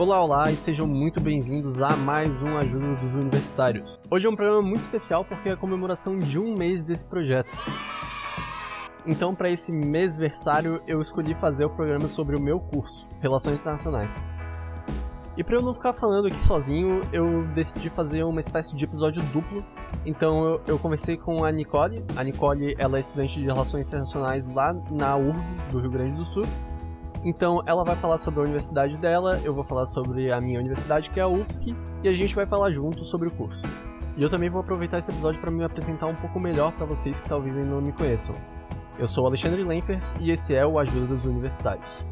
Olá, olá e sejam muito bem-vindos a mais um Ajuda dos Universitários. Hoje é um programa muito especial porque é a comemoração de um mês desse projeto. Então, para esse mêsversário, eu escolhi fazer o programa sobre o meu curso, Relações Internacionais. E para eu não ficar falando aqui sozinho, eu decidi fazer uma espécie de episódio duplo. Então eu, eu, conversei com a Nicole. A Nicole ela é estudante de Relações Internacionais lá na URGS, do Rio Grande do Sul. Então ela vai falar sobre a universidade dela, eu vou falar sobre a minha universidade, que é a UFSC, e a gente vai falar junto sobre o curso. E eu também vou aproveitar esse episódio para me apresentar um pouco melhor para vocês que talvez ainda não me conheçam. Eu sou Alexandre Lenfers e esse é o Ajuda dos Universitários.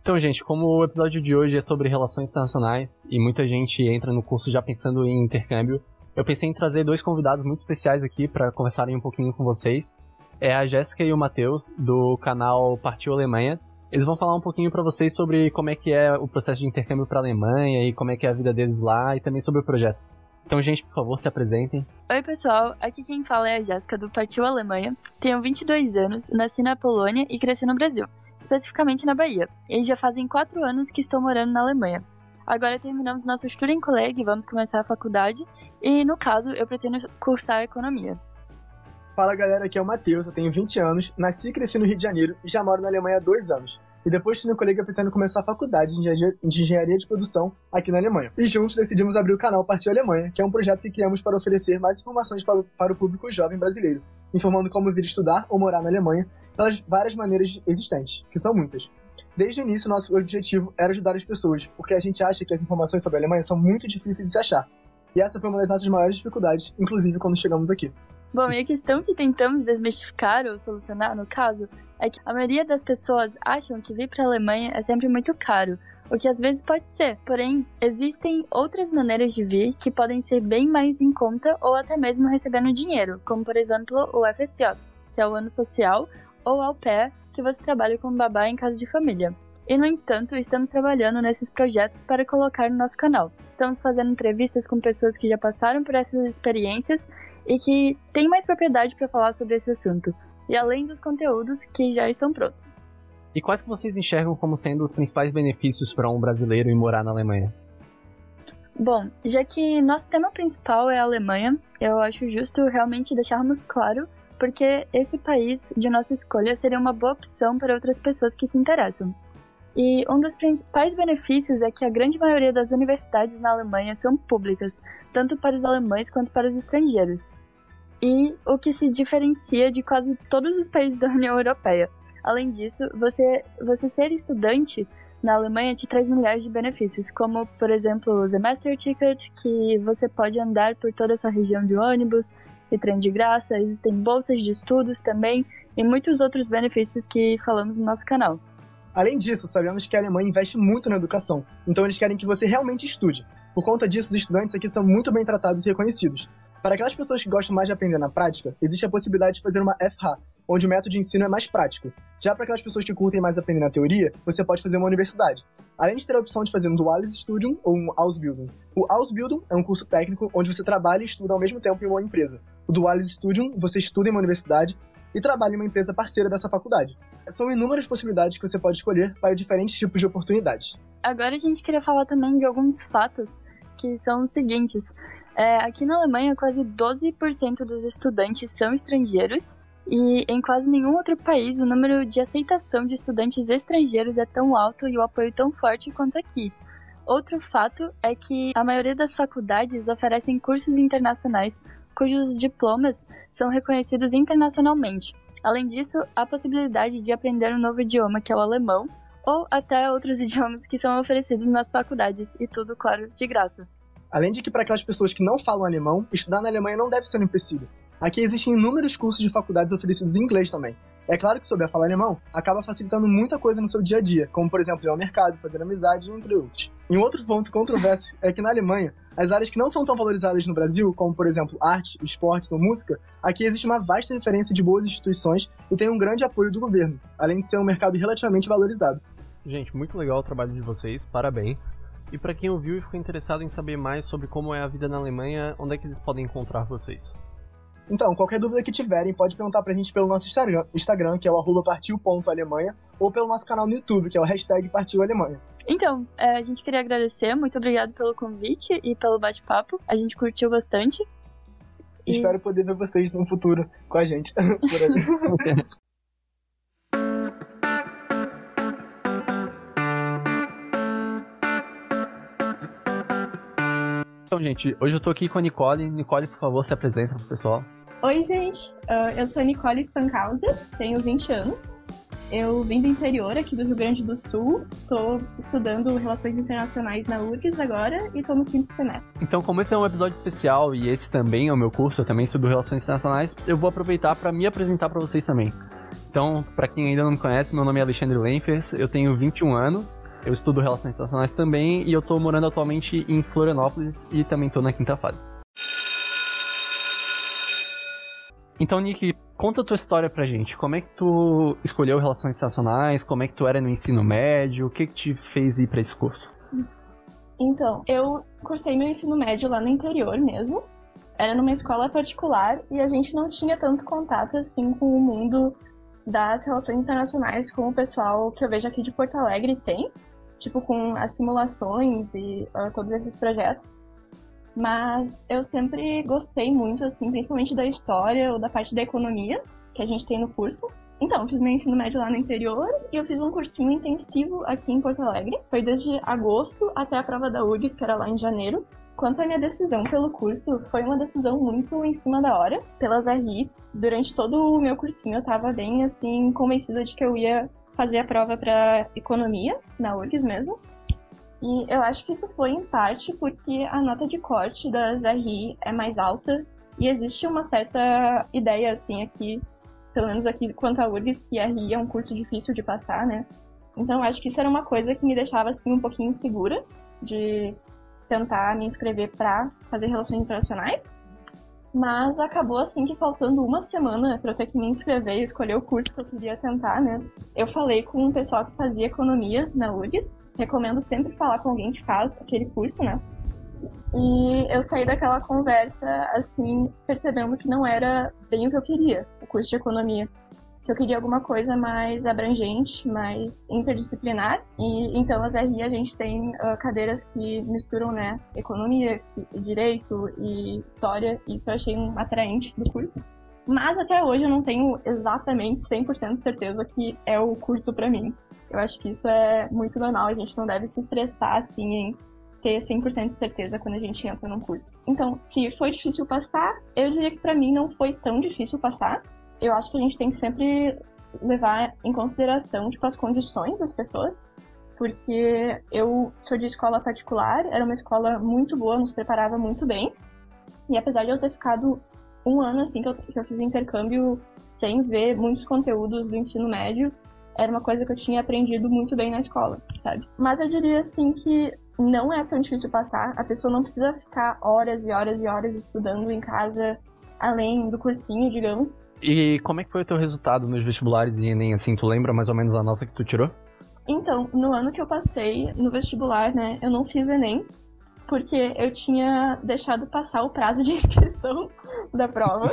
Então, gente, como o episódio de hoje é sobre relações internacionais e muita gente entra no curso já pensando em intercâmbio, eu pensei em trazer dois convidados muito especiais aqui para conversarem um pouquinho com vocês é a Jéssica e o Matheus, do canal Partiu Alemanha. Eles vão falar um pouquinho para vocês sobre como é que é o processo de intercâmbio para a Alemanha e como é que é a vida deles lá e também sobre o projeto. Então, gente, por favor, se apresentem. Oi, pessoal. Aqui quem fala é a Jéssica, do Partiu Alemanha. Tenho 22 anos, nasci na Polônia e cresci no Brasil, especificamente na Bahia. E já fazem 4 anos que estou morando na Alemanha. Agora terminamos nosso Studienkolleg e vamos começar a faculdade. E, no caso, eu pretendo cursar Economia. Fala galera, aqui é o Matheus, eu tenho 20 anos, nasci e cresci no Rio de Janeiro e já moro na Alemanha há dois anos. E depois de meu colega pretendo começar a faculdade de engenharia de produção aqui na Alemanha. E juntos decidimos abrir o canal Partiu Alemanha, que é um projeto que criamos para oferecer mais informações para o, para o público jovem brasileiro, informando como vir estudar ou morar na Alemanha pelas várias maneiras existentes, que são muitas. Desde o início, nosso objetivo era ajudar as pessoas, porque a gente acha que as informações sobre a Alemanha são muito difíceis de se achar. E essa foi uma das nossas maiores dificuldades, inclusive quando chegamos aqui. Bom, e a questão que tentamos desmistificar ou solucionar, no caso, é que a maioria das pessoas acham que vir para a Alemanha é sempre muito caro, o que às vezes pode ser. Porém, existem outras maneiras de vir que podem ser bem mais em conta ou até mesmo recebendo dinheiro, como por exemplo o FSJ, que é o ano social, ou ao pé, que você trabalha como babá em casa de família. E, no entanto, estamos trabalhando nesses projetos para colocar no nosso canal. Estamos fazendo entrevistas com pessoas que já passaram por essas experiências e que têm mais propriedade para falar sobre esse assunto, e além dos conteúdos que já estão prontos. E quais que vocês enxergam como sendo os principais benefícios para um brasileiro em morar na Alemanha? Bom, já que nosso tema principal é a Alemanha, eu acho justo realmente deixarmos claro porque esse país de nossa escolha seria uma boa opção para outras pessoas que se interessam. E um dos principais benefícios é que a grande maioria das universidades na Alemanha são públicas, tanto para os alemães quanto para os estrangeiros. E o que se diferencia de quase todos os países da União Europeia. Além disso, você, você ser estudante na Alemanha te traz milhares de benefícios, como, por exemplo, o Semester Ticket, que você pode andar por toda essa região de ônibus e trem de graça, existem bolsas de estudos também, e muitos outros benefícios que falamos no nosso canal. Além disso, sabemos que a Alemanha investe muito na educação, então eles querem que você realmente estude. Por conta disso, os estudantes aqui são muito bem tratados e reconhecidos. Para aquelas pessoas que gostam mais de aprender na prática, existe a possibilidade de fazer uma FH, onde o método de ensino é mais prático. Já para aquelas pessoas que curtem mais aprender na teoria, você pode fazer uma universidade. Além de ter a opção de fazer um Duales Studium ou um Ausbildung. O Ausbildung é um curso técnico onde você trabalha e estuda ao mesmo tempo em uma empresa. O Duales Studium, você estuda em uma universidade e trabalha em uma empresa parceira dessa faculdade. São inúmeras possibilidades que você pode escolher para diferentes tipos de oportunidades. Agora a gente queria falar também de alguns fatos que são os seguintes. É, aqui na Alemanha, quase 12% dos estudantes são estrangeiros e em quase nenhum outro país o número de aceitação de estudantes estrangeiros é tão alto e o apoio tão forte quanto aqui. Outro fato é que a maioria das faculdades oferecem cursos internacionais cujos diplomas são reconhecidos internacionalmente. Além disso, há a possibilidade de aprender um novo idioma, que é o alemão, ou até outros idiomas que são oferecidos nas faculdades, e tudo, claro, de graça. Além de que, para aquelas pessoas que não falam alemão, estudar na Alemanha não deve ser um empecilho. Aqui existem inúmeros cursos de faculdades oferecidos em inglês também. É claro que souber falar alemão acaba facilitando muita coisa no seu dia a dia, como por exemplo ir ao mercado, fazer amizade, entre outros. E um outro ponto controverso é que na Alemanha, as áreas que não são tão valorizadas no Brasil, como por exemplo arte, esportes ou música, aqui existe uma vasta referência de boas instituições e tem um grande apoio do governo, além de ser um mercado relativamente valorizado. Gente, muito legal o trabalho de vocês, parabéns. E para quem ouviu e ficou interessado em saber mais sobre como é a vida na Alemanha, onde é que eles podem encontrar vocês? Então, qualquer dúvida que tiverem, pode perguntar pra gente pelo nosso Instagram, Instagram que é o arroba partiu.alemanha, ou pelo nosso canal no YouTube, que é o hashtag partilalemanha. Então, é, a gente queria agradecer, muito obrigado pelo convite e pelo bate-papo. A gente curtiu bastante. E... Espero poder ver vocês no futuro com a gente. Então, gente, hoje eu tô aqui com a Nicole. Nicole, por favor, se apresenta pro pessoal. Oi, gente. Uh, eu sou Nicole Pancausa, tenho 20 anos. Eu vim do interior aqui do Rio Grande do Sul, estou estudando Relações Internacionais na URGS agora e estou no quinto semestre. Então, como esse é um episódio especial e esse também é o meu curso, eu também estudo Relações Internacionais, eu vou aproveitar para me apresentar para vocês também. Então, para quem ainda não me conhece, meu nome é Alexandre Lenfers, eu tenho 21 anos, eu estudo Relações Internacionais também e eu estou morando atualmente em Florianópolis e também estou na quinta fase. Então, Nick, conta a tua história pra gente. Como é que tu escolheu Relações Internacionais? Como é que tu era no ensino médio? O que que te fez ir para esse curso? Então, eu cursei meu ensino médio lá no interior mesmo. Era numa escola particular e a gente não tinha tanto contato assim com o mundo das relações internacionais como o pessoal que eu vejo aqui de Porto Alegre tem, tipo com as simulações e uh, todos esses projetos. Mas eu sempre gostei muito, assim, principalmente da história ou da parte da economia que a gente tem no curso. Então, fiz meu ensino médio lá no interior e eu fiz um cursinho intensivo aqui em Porto Alegre. Foi desde agosto até a prova da URGS, que era lá em janeiro. Quanto à minha decisão pelo curso, foi uma decisão muito em cima da hora, pelas RI. Durante todo o meu cursinho, eu tava bem, assim, convencida de que eu ia fazer a prova para economia, na URGS mesmo. E eu acho que isso foi em parte porque a nota de corte das RI é mais alta e existe uma certa ideia, assim, aqui, pelo menos aqui quanto a URGS, que RI é um curso difícil de passar, né? Então acho que isso era uma coisa que me deixava, assim, um pouquinho insegura de tentar me inscrever para fazer relações internacionais. Mas acabou assim que faltando uma semana para eu ter que me inscrever e escolher o curso que eu queria tentar, né? Eu falei com um pessoal que fazia economia na URGS. Recomendo sempre falar com alguém que faz aquele curso, né? E eu saí daquela conversa assim, percebendo que não era bem o que eu queria, o curso de economia que eu queria alguma coisa mais abrangente, mais interdisciplinar. E então as RI a gente tem uh, cadeiras que misturam, né, economia, direito e história. E isso eu achei um atraente do curso. Mas até hoje eu não tenho exatamente 100% de certeza que é o curso para mim. Eu acho que isso é muito normal, a gente não deve se estressar assim em ter 100% de certeza quando a gente entra num curso. Então, se foi difícil passar, eu diria que para mim não foi tão difícil passar, eu acho que a gente tem que sempre levar em consideração tipo, as condições das pessoas, porque eu sou de escola particular, era uma escola muito boa, nos preparava muito bem, e apesar de eu ter ficado um ano assim que eu, que eu fiz intercâmbio sem ver muitos conteúdos do ensino médio, era uma coisa que eu tinha aprendido muito bem na escola, sabe? Mas eu diria assim que não é tão difícil passar, a pessoa não precisa ficar horas e horas e horas estudando em casa, além do cursinho, digamos, e como é que foi o teu resultado nos vestibulares e Enem, assim, tu lembra mais ou menos a nota que tu tirou? Então, no ano que eu passei no vestibular, né, eu não fiz Enem, porque eu tinha deixado passar o prazo de inscrição da prova.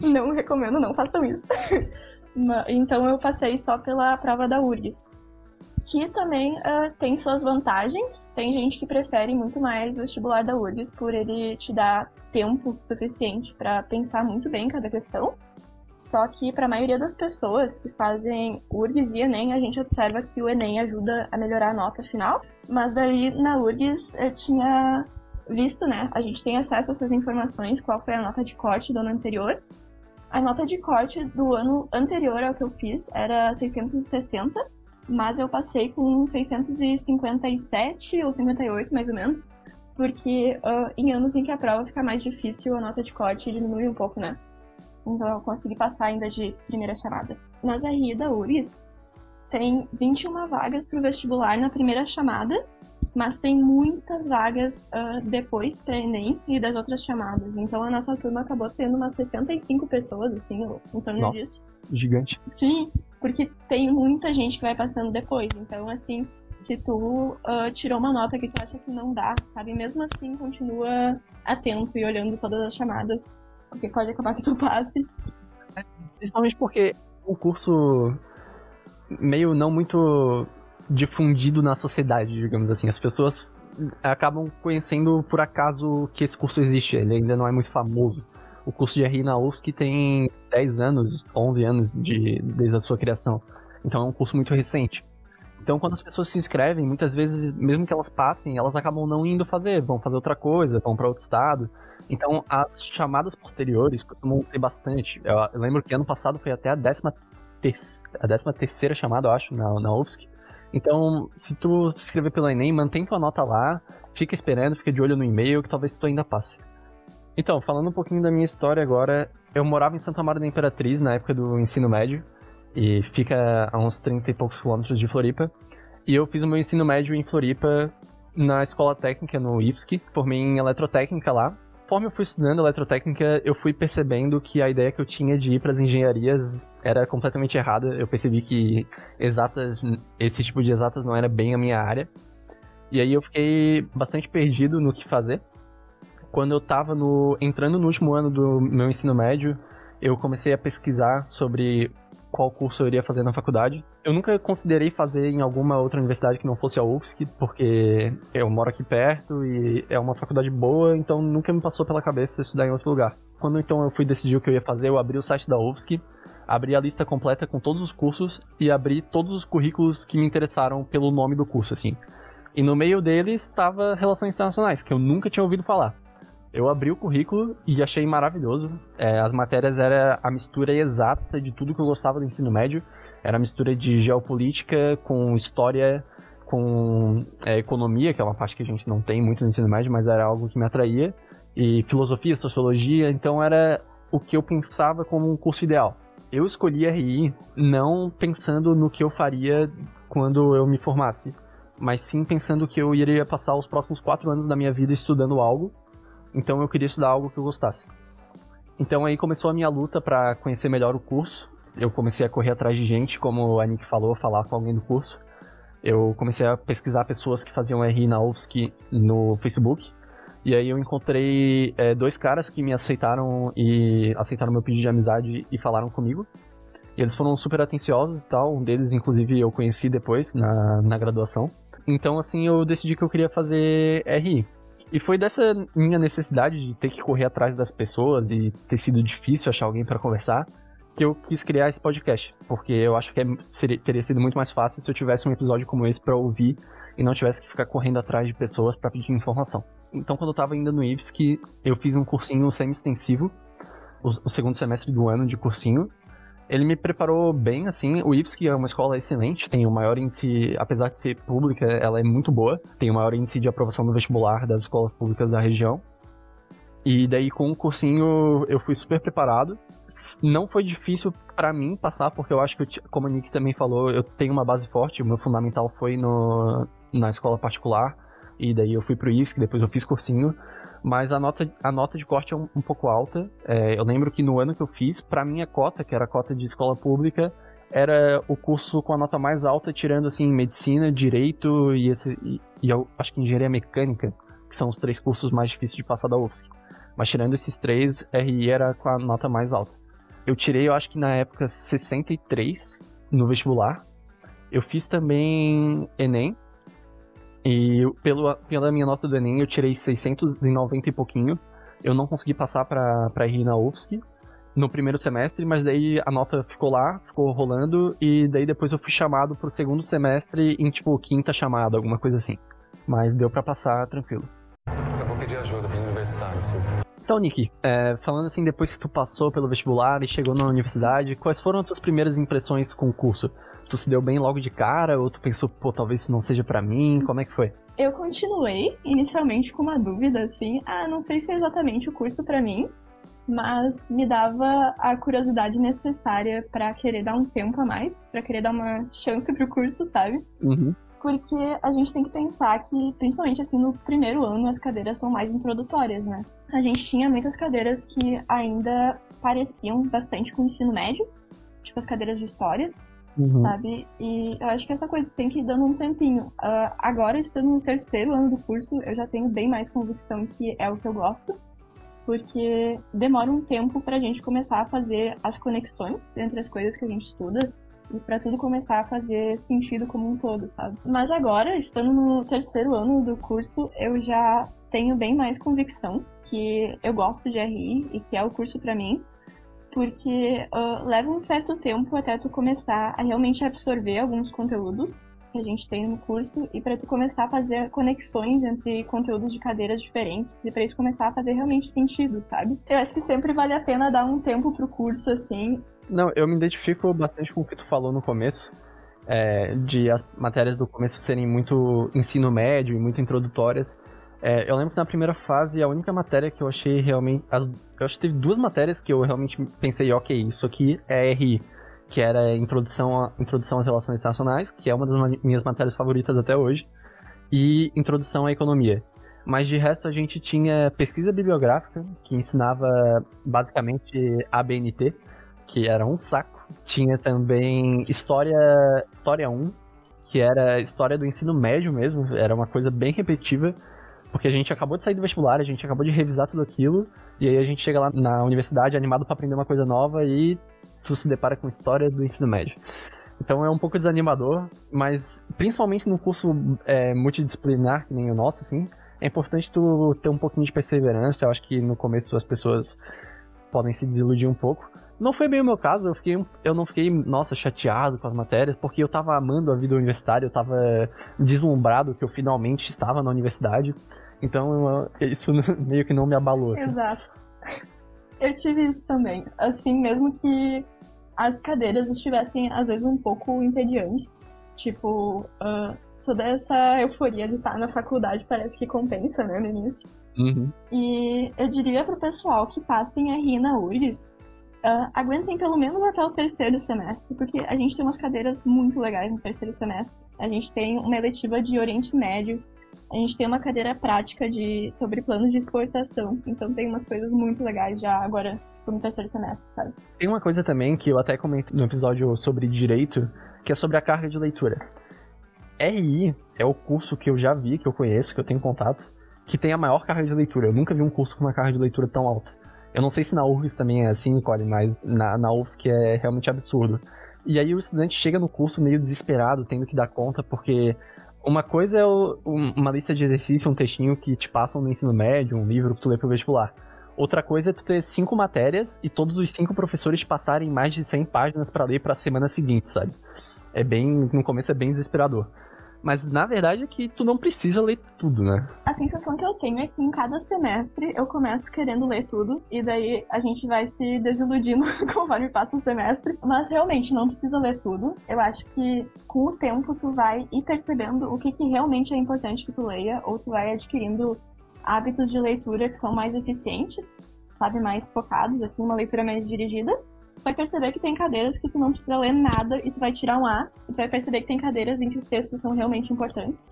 não recomendo, não façam isso. então eu passei só pela prova da URGS. Que também uh, tem suas vantagens. Tem gente que prefere muito mais o vestibular da URGS por ele te dar tempo suficiente para pensar muito bem cada questão. Só que para a maioria das pessoas que fazem URGS e Enem, a gente observa que o Enem ajuda a melhorar a nota final. Mas daí na URGS eu tinha visto, né? A gente tem acesso a essas informações, qual foi a nota de corte do ano anterior. A nota de corte do ano anterior ao que eu fiz era 660, mas eu passei com 657 ou 58, mais ou menos, porque uh, em anos em que a prova fica mais difícil, a nota de corte diminui um pouco, né? Então eu consegui passar ainda de primeira chamada. Nas RI da URGS, tem 21 vagas para o vestibular na primeira chamada, mas tem muitas vagas uh, depois para Enem e das outras chamadas. Então a nossa turma acabou tendo umas 65 pessoas, assim, em torno nossa, disso. Gigante. Sim, porque tem muita gente que vai passando depois. Então, assim, se tu uh, tirou uma nota que tu acha que não dá, sabe? Mesmo assim, continua atento e olhando todas as chamadas porque pode acabar que tu passe. Principalmente porque o curso meio não muito difundido na sociedade, digamos assim. As pessoas acabam conhecendo por acaso que esse curso existe, ele ainda não é muito famoso. O curso de RI na UFSC tem 10 anos, 11 anos de, desde a sua criação. Então é um curso muito recente. Então, quando as pessoas se inscrevem, muitas vezes, mesmo que elas passem, elas acabam não indo fazer, vão fazer outra coisa, vão para outro estado. Então, as chamadas posteriores costumam ter bastante. Eu, lembro que ano passado foi até a décima, ter a décima terceira chamada, eu acho, na, na UFSC. Então, se tu se inscrever pelo Enem, mantém tua nota lá, fica esperando, fica de olho no e-mail, que talvez tu ainda passe. Então, falando um pouquinho da minha história agora, eu morava em Santa Maria da Imperatriz na época do ensino médio e fica a uns 30 e poucos quilômetros de Floripa. E eu fiz o meu ensino médio em Floripa na escola técnica, no IFSC, formei em eletrotécnica lá. Conforme eu fui estudando eletrotécnica, eu fui percebendo que a ideia que eu tinha de ir para as engenharias era completamente errada. Eu percebi que exatas, esse tipo de exatas não era bem a minha área. E aí eu fiquei bastante perdido no que fazer. Quando eu estava no, entrando no último ano do meu ensino médio, eu comecei a pesquisar sobre qual curso eu iria fazer na faculdade. Eu nunca considerei fazer em alguma outra universidade que não fosse a UFSC, porque eu moro aqui perto e é uma faculdade boa, então nunca me passou pela cabeça estudar em outro lugar. Quando então eu fui decidir o que eu ia fazer, eu abri o site da UFSC, abri a lista completa com todos os cursos e abri todos os currículos que me interessaram pelo nome do curso, assim. E no meio deles estava Relações Internacionais, que eu nunca tinha ouvido falar. Eu abri o currículo e achei maravilhoso. É, as matérias era a mistura exata de tudo que eu gostava do ensino médio. Era a mistura de geopolítica com história, com é, economia, que é uma parte que a gente não tem muito no ensino médio, mas era algo que me atraía. E filosofia, sociologia, então era o que eu pensava como um curso ideal. Eu escolhi RI não pensando no que eu faria quando eu me formasse, mas sim pensando que eu iria passar os próximos quatro anos da minha vida estudando algo então eu queria estudar algo que eu gostasse. Então aí começou a minha luta para conhecer melhor o curso. Eu comecei a correr atrás de gente, como a Nick falou, falar com alguém do curso. Eu comecei a pesquisar pessoas que faziam RI na UFSC no Facebook. E aí eu encontrei é, dois caras que me aceitaram e aceitaram meu pedido de amizade e falaram comigo. E eles foram super atenciosos e tal. Um deles, inclusive, eu conheci depois na, na graduação. Então, assim, eu decidi que eu queria fazer RI. E foi dessa minha necessidade de ter que correr atrás das pessoas e ter sido difícil achar alguém para conversar que eu quis criar esse podcast, porque eu acho que é, seria, teria sido muito mais fácil se eu tivesse um episódio como esse para ouvir e não tivesse que ficar correndo atrás de pessoas para pedir informação. Então, quando eu tava ainda no IFSC, eu fiz um cursinho semi-extensivo, o, o segundo semestre do ano de cursinho, ele me preparou bem, assim. O IFSC é uma escola excelente, tem o maior índice, apesar de ser pública, ela é muito boa. Tem o maior índice de aprovação do vestibular das escolas públicas da região. E daí, com o cursinho, eu fui super preparado. Não foi difícil para mim passar, porque eu acho que, como a Nick também falou, eu tenho uma base forte. O meu fundamental foi no, na escola particular. E daí eu fui pro IFSC, depois eu fiz cursinho mas a nota, a nota de corte é um, um pouco alta. É, eu lembro que no ano que eu fiz, para minha cota, que era a cota de escola pública, era o curso com a nota mais alta, tirando assim medicina, direito e, esse, e, e eu acho que engenharia mecânica, que são os três cursos mais difíceis de passar da UFSC. Mas tirando esses três, RI era com a nota mais alta. Eu tirei, eu acho que na época 63 no vestibular. Eu fiz também Enem, e pelo, pela minha nota do Enem eu tirei 690 e pouquinho. Eu não consegui passar pra, pra ir na UFSC no primeiro semestre, mas daí a nota ficou lá, ficou rolando, e daí depois eu fui chamado pro segundo semestre em, tipo, quinta chamada, alguma coisa assim. Mas deu para passar tranquilo. Eu vou pedir ajuda pros universitários, Silvio. Então, Nick, é, falando assim, depois que tu passou pelo vestibular e chegou na universidade, quais foram as tuas primeiras impressões com o curso? Tu se deu bem logo de cara ou tu pensou, pô, talvez isso não seja para mim? Como é que foi? Eu continuei inicialmente com uma dúvida assim, ah, não sei se é exatamente o curso para mim, mas me dava a curiosidade necessária para querer dar um tempo a mais, para querer dar uma chance pro curso, sabe? Uhum porque a gente tem que pensar que, principalmente assim, no primeiro ano, as cadeiras são mais introdutórias, né? A gente tinha muitas cadeiras que ainda pareciam bastante com o ensino médio, tipo as cadeiras de história, uhum. sabe? E eu acho que essa coisa tem que ir dando um tempinho. Uh, agora, estando no terceiro ano do curso, eu já tenho bem mais convicção que é o que eu gosto. porque demora um tempo para a gente começar a fazer as conexões entre as coisas que a gente estuda para tudo começar a fazer sentido como um todo, sabe? Mas agora, estando no terceiro ano do curso, eu já tenho bem mais convicção que eu gosto de RI e que é o curso para mim, porque uh, leva um certo tempo até tu começar a realmente absorver alguns conteúdos que a gente tem no curso e para tu começar a fazer conexões entre conteúdos de cadeiras diferentes e para isso começar a fazer realmente sentido, sabe? Eu acho que sempre vale a pena dar um tempo pro curso assim. Não, eu me identifico bastante com o que tu falou no começo. É, de as matérias do começo serem muito ensino médio e muito introdutórias. É, eu lembro que na primeira fase, a única matéria que eu achei realmente. As, eu acho que teve duas matérias que eu realmente pensei, ok, isso aqui é RI que era Introdução, a, Introdução às Relações Internacionais, que é uma das minhas matérias favoritas até hoje, e Introdução à Economia. Mas de resto a gente tinha pesquisa bibliográfica, que ensinava basicamente a BNT, que era um saco. Tinha também História, História 1, que era História do Ensino Médio mesmo, era uma coisa bem repetitiva, porque a gente acabou de sair do vestibular, a gente acabou de revisar tudo aquilo, e aí a gente chega lá na universidade animado para aprender uma coisa nova e tu se depara com história do ensino médio. Então é um pouco desanimador, mas principalmente no curso é, multidisciplinar, que nem o nosso, assim, é importante tu ter um pouquinho de perseverança. Eu acho que no começo as pessoas podem se desiludir um pouco. Não foi bem o meu caso, eu, fiquei, eu não fiquei, nossa, chateado com as matérias, porque eu tava amando a vida universitária, eu tava deslumbrado que eu finalmente estava na universidade. Então isso meio que não me abalou. Assim. Exato. Eu tive isso também. Assim, mesmo que as cadeiras estivessem, às vezes, um pouco entediantes. Tipo, uh, toda essa euforia de estar na faculdade parece que compensa, né, no início. Uhum. E eu diria pro pessoal que passem a rir na URGS, uh, aguentem pelo menos até o terceiro semestre, porque a gente tem umas cadeiras muito legais no terceiro semestre. A gente tem uma eletiva de Oriente Médio, a gente tem uma cadeira prática de, sobre planos de exportação, então tem umas coisas muito legais já agora tipo, no terceiro semestre, sabe? Tem uma coisa também que eu até comentei no episódio sobre direito, que é sobre a carga de leitura. RI é o curso que eu já vi, que eu conheço, que eu tenho contato, que tem a maior carga de leitura. Eu nunca vi um curso com uma carga de leitura tão alta. Eu não sei se na UFSC também é assim, Nicole, mas na, na UFSC é realmente absurdo. E aí o estudante chega no curso meio desesperado, tendo que dar conta, porque uma coisa é o, uma lista de exercício, um textinho que te passam no ensino médio, um livro que tu lê pro vestibular. Outra coisa é tu ter cinco matérias e todos os cinco professores passarem mais de 100 páginas para ler para a semana seguinte, sabe? É bem, no começo é bem desesperador. Mas na verdade é que tu não precisa ler tudo, né? A sensação que eu tenho é que em cada semestre eu começo querendo ler tudo e daí a gente vai se desiludindo conforme passa o semestre. Mas realmente não precisa ler tudo. Eu acho que com o tempo tu vai ir percebendo o que, que realmente é importante que tu leia ou tu vai adquirindo hábitos de leitura que são mais eficientes, sabe, mais focados, assim, uma leitura mais dirigida você vai perceber que tem cadeiras que tu não precisa ler nada e tu vai tirar um A. E tu vai perceber que tem cadeiras em que os textos são realmente importantes.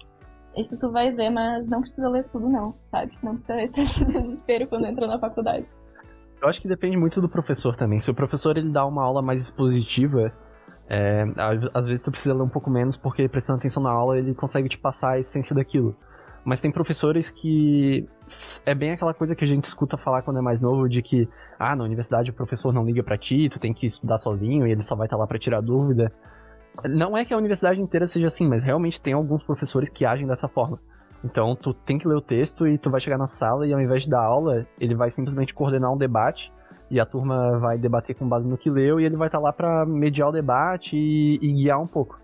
Isso tu vai ver, mas não precisa ler tudo não, sabe? Não precisa ter esse desespero quando entra na faculdade. Eu acho que depende muito do professor também. Se o professor ele dá uma aula mais expositiva, é, às vezes tu precisa ler um pouco menos, porque prestando atenção na aula ele consegue te passar a essência daquilo. Mas tem professores que. É bem aquela coisa que a gente escuta falar quando é mais novo, de que, ah, na universidade o professor não liga para ti, tu tem que estudar sozinho e ele só vai estar tá lá para tirar dúvida. Não é que a universidade inteira seja assim, mas realmente tem alguns professores que agem dessa forma. Então tu tem que ler o texto e tu vai chegar na sala e ao invés de dar aula, ele vai simplesmente coordenar um debate e a turma vai debater com base no que leu e ele vai estar tá lá para mediar o debate e, e guiar um pouco.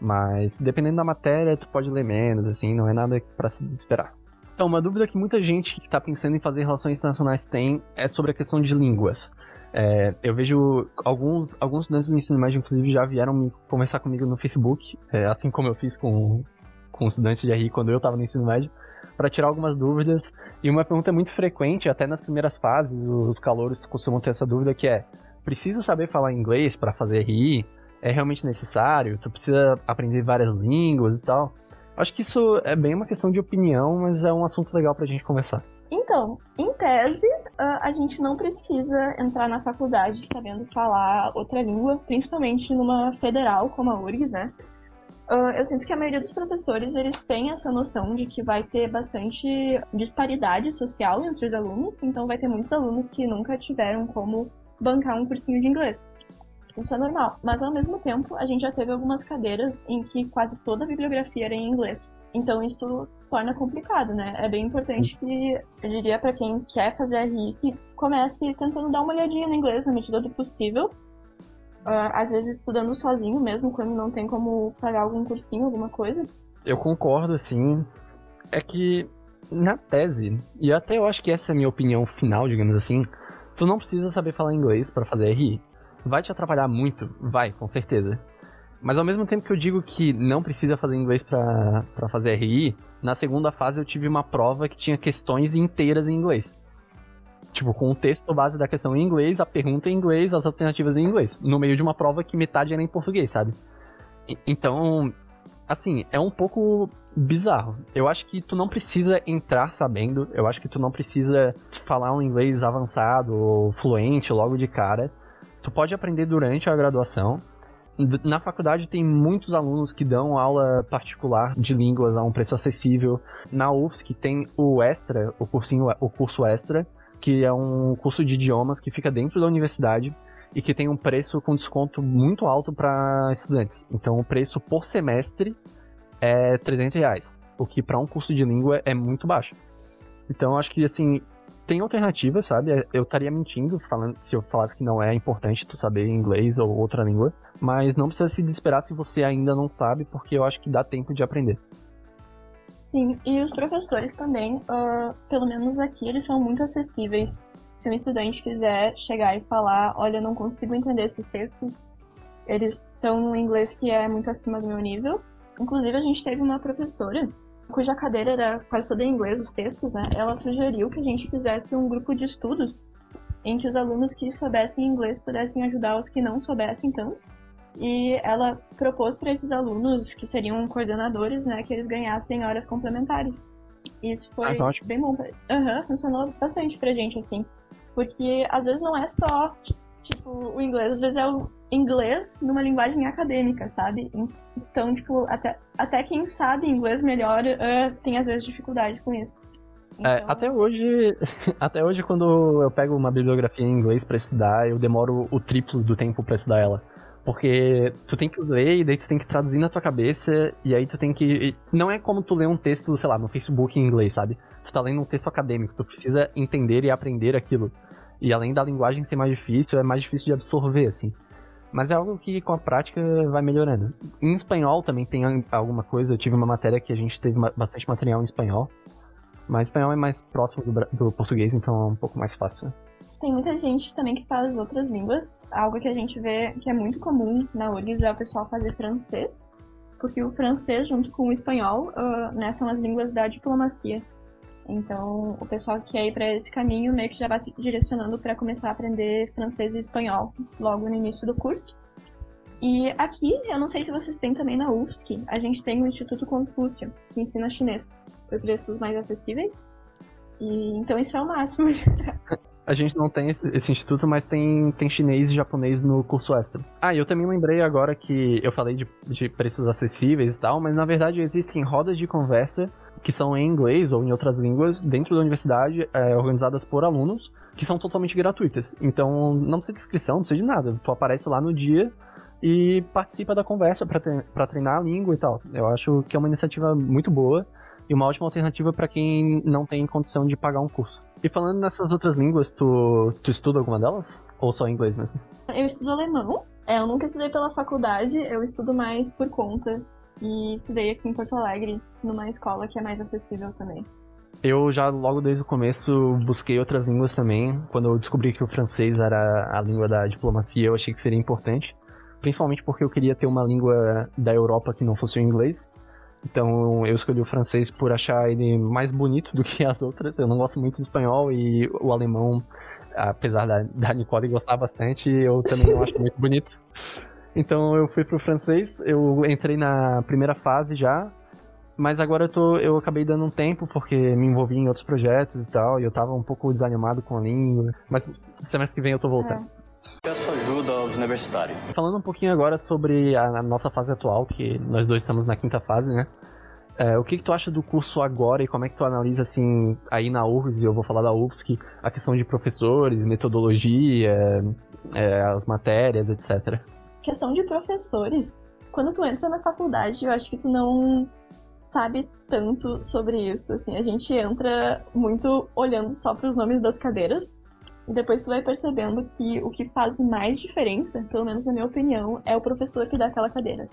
Mas dependendo da matéria, tu pode ler menos, assim, não é nada para se desesperar. Então, uma dúvida que muita gente que está pensando em fazer relações internacionais tem é sobre a questão de línguas. É, eu vejo alguns, alguns estudantes do ensino médio, inclusive, já vieram me conversar comigo no Facebook, é, assim como eu fiz com, com estudantes de RI quando eu estava no ensino médio, para tirar algumas dúvidas. E uma pergunta muito frequente, até nas primeiras fases, os calouros costumam ter essa dúvida, que é, precisa saber falar inglês para fazer RI? É realmente necessário, tu precisa aprender várias línguas e tal. Acho que isso é bem uma questão de opinião, mas é um assunto legal pra gente conversar. Então, em tese, a gente não precisa entrar na faculdade sabendo falar outra língua, principalmente numa federal como a URGS, né? Uh, eu sinto que a maioria dos professores eles têm essa noção de que vai ter bastante disparidade social entre os alunos, então vai ter muitos alunos que nunca tiveram como bancar um cursinho de inglês. Isso é normal, mas ao mesmo tempo a gente já teve algumas cadeiras em que quase toda a bibliografia era em inglês. Então isso torna complicado, né? É bem importante que eu diria para quem quer fazer RI que comece tentando dar uma olhadinha no inglês na medida do possível Uh, às vezes estudando sozinho mesmo, quando não tem como pagar algum cursinho, alguma coisa. Eu concordo, assim. É que, na tese, e até eu acho que essa é a minha opinião final, digamos assim, tu não precisa saber falar inglês para fazer RI. Vai te atrapalhar muito? Vai, com certeza. Mas ao mesmo tempo que eu digo que não precisa fazer inglês para fazer RI, na segunda fase eu tive uma prova que tinha questões inteiras em inglês. Tipo, com o texto base da questão em inglês, a pergunta em inglês, as alternativas em inglês. No meio de uma prova que metade era em português, sabe? E, então, assim, é um pouco bizarro. Eu acho que tu não precisa entrar sabendo, eu acho que tu não precisa falar um inglês avançado ou fluente logo de cara. Tu pode aprender durante a graduação. Na faculdade tem muitos alunos que dão aula particular de línguas a um preço acessível. Na UFSC tem o extra, o cursinho, o curso extra, que é um curso de idiomas que fica dentro da universidade e que tem um preço com desconto muito alto para estudantes. Então, o preço por semestre é 300 reais, o que para um curso de língua é muito baixo. Então, acho que assim tem alternativas, sabe? Eu estaria mentindo falando se eu falasse que não é importante tu saber inglês ou outra língua, mas não precisa se desesperar se você ainda não sabe, porque eu acho que dá tempo de aprender. Sim, e os professores também, uh, pelo menos aqui, eles são muito acessíveis. Se um estudante quiser chegar e falar, olha, eu não consigo entender esses textos, eles estão no inglês que é muito acima do meu nível. Inclusive, a gente teve uma professora cuja cadeira era quase toda em inglês, os textos, né? Ela sugeriu que a gente fizesse um grupo de estudos em que os alunos que soubessem inglês pudessem ajudar os que não soubessem tanto e ela propôs para esses alunos, que seriam coordenadores, né, que eles ganhassem horas complementares. Isso foi ah, bem bom. Uhum, funcionou bastante pra gente, assim. Porque às vezes não é só, tipo, o inglês, às vezes é o inglês numa linguagem acadêmica, sabe? Então, tipo, até, até quem sabe inglês melhor uh, tem às vezes dificuldade com isso. É, então... É, até hoje, até hoje quando eu pego uma bibliografia em inglês para estudar, eu demoro o triplo do tempo para estudar ela. Porque tu tem que ler e daí tu tem que traduzir na tua cabeça e aí tu tem que. Não é como tu ler um texto, sei lá, no Facebook em inglês, sabe? Tu tá lendo um texto acadêmico, tu precisa entender e aprender aquilo. E além da linguagem ser mais difícil, é mais difícil de absorver, assim. Mas é algo que com a prática vai melhorando. Em espanhol também tem alguma coisa, eu tive uma matéria que a gente teve bastante material em espanhol. Mas espanhol é mais próximo do, do português, então é um pouco mais fácil. Tem muita gente também que faz outras línguas. Algo que a gente vê que é muito comum na URGS é o pessoal fazer francês, porque o francês, junto com o espanhol, uh, né, são as línguas da diplomacia. Então, o pessoal que quer ir para esse caminho meio que já vai se direcionando para começar a aprender francês e espanhol logo no início do curso. E aqui, eu não sei se vocês têm também na UFSC, a gente tem o Instituto Confúcio, que ensina chinês por preços mais acessíveis. E então isso é o máximo. A gente não tem esse, esse, instituto, mas tem, tem chinês e japonês no curso extra. Ah, eu também lembrei agora que eu falei de, de preços acessíveis e tal, mas na verdade existem rodas de conversa que são em inglês ou em outras línguas dentro da universidade, é, organizadas por alunos, que são totalmente gratuitas. Então não precisa de inscrição, não precisa de nada. Tu aparece lá no dia e participa da conversa para treinar a língua e tal. Eu acho que é uma iniciativa muito boa e uma ótima alternativa para quem não tem condição de pagar um curso. E falando nessas outras línguas, tu, tu estuda alguma delas? Ou só inglês mesmo? Eu estudo alemão. É, eu nunca estudei pela faculdade, eu estudo mais por conta. E estudei aqui em Porto Alegre, numa escola que é mais acessível também. Eu já logo desde o começo busquei outras línguas também. Quando eu descobri que o francês era a língua da diplomacia, eu achei que seria importante. Principalmente porque eu queria ter uma língua da Europa que não fosse o inglês. Então eu escolhi o francês por achar ele mais bonito do que as outras. Eu não gosto muito do espanhol e o alemão, apesar da, da Nicole gostar bastante, eu também não acho muito bonito. Então eu fui pro francês, eu entrei na primeira fase já, mas agora eu, tô, eu acabei dando um tempo porque me envolvi em outros projetos e tal, e eu tava um pouco desanimado com a língua. Mas semestre que vem eu tô voltando. Peço ajuda aos universitários. Falando um pouquinho agora sobre a nossa fase atual, que nós dois estamos na quinta fase, né? É, o que, que tu acha do curso agora e como é que tu analisa, assim, aí na UFS, e eu vou falar da UFSC, a questão de professores, metodologia, é, as matérias, etc. Questão de professores, quando tu entra na faculdade, eu acho que tu não sabe tanto sobre isso, assim, a gente entra muito olhando só para os nomes das cadeiras, e depois tu vai percebendo que o que faz mais diferença, pelo menos na minha opinião, é o professor que dá aquela cadeira.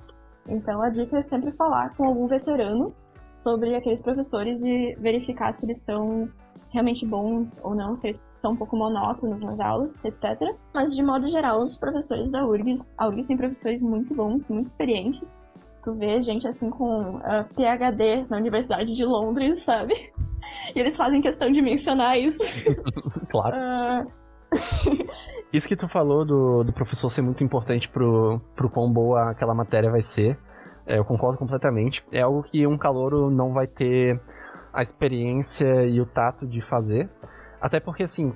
Então a dica é sempre falar com algum veterano sobre aqueles professores e verificar se eles são realmente bons ou não, se eles são um pouco monótonos nas aulas, etc. Mas de modo geral, os professores da URGS, a URGS tem professores muito bons, muito experientes. Tu vê gente assim com uh, ah, PhD na Universidade de Londres, sabe? E eles fazem questão de mencionar isso. claro. Uh... Isso que tu falou do, do professor ser muito importante pro, pro quão boa aquela matéria vai ser, é, eu concordo completamente. É algo que um calouro não vai ter a experiência e o tato de fazer. Até porque, assim,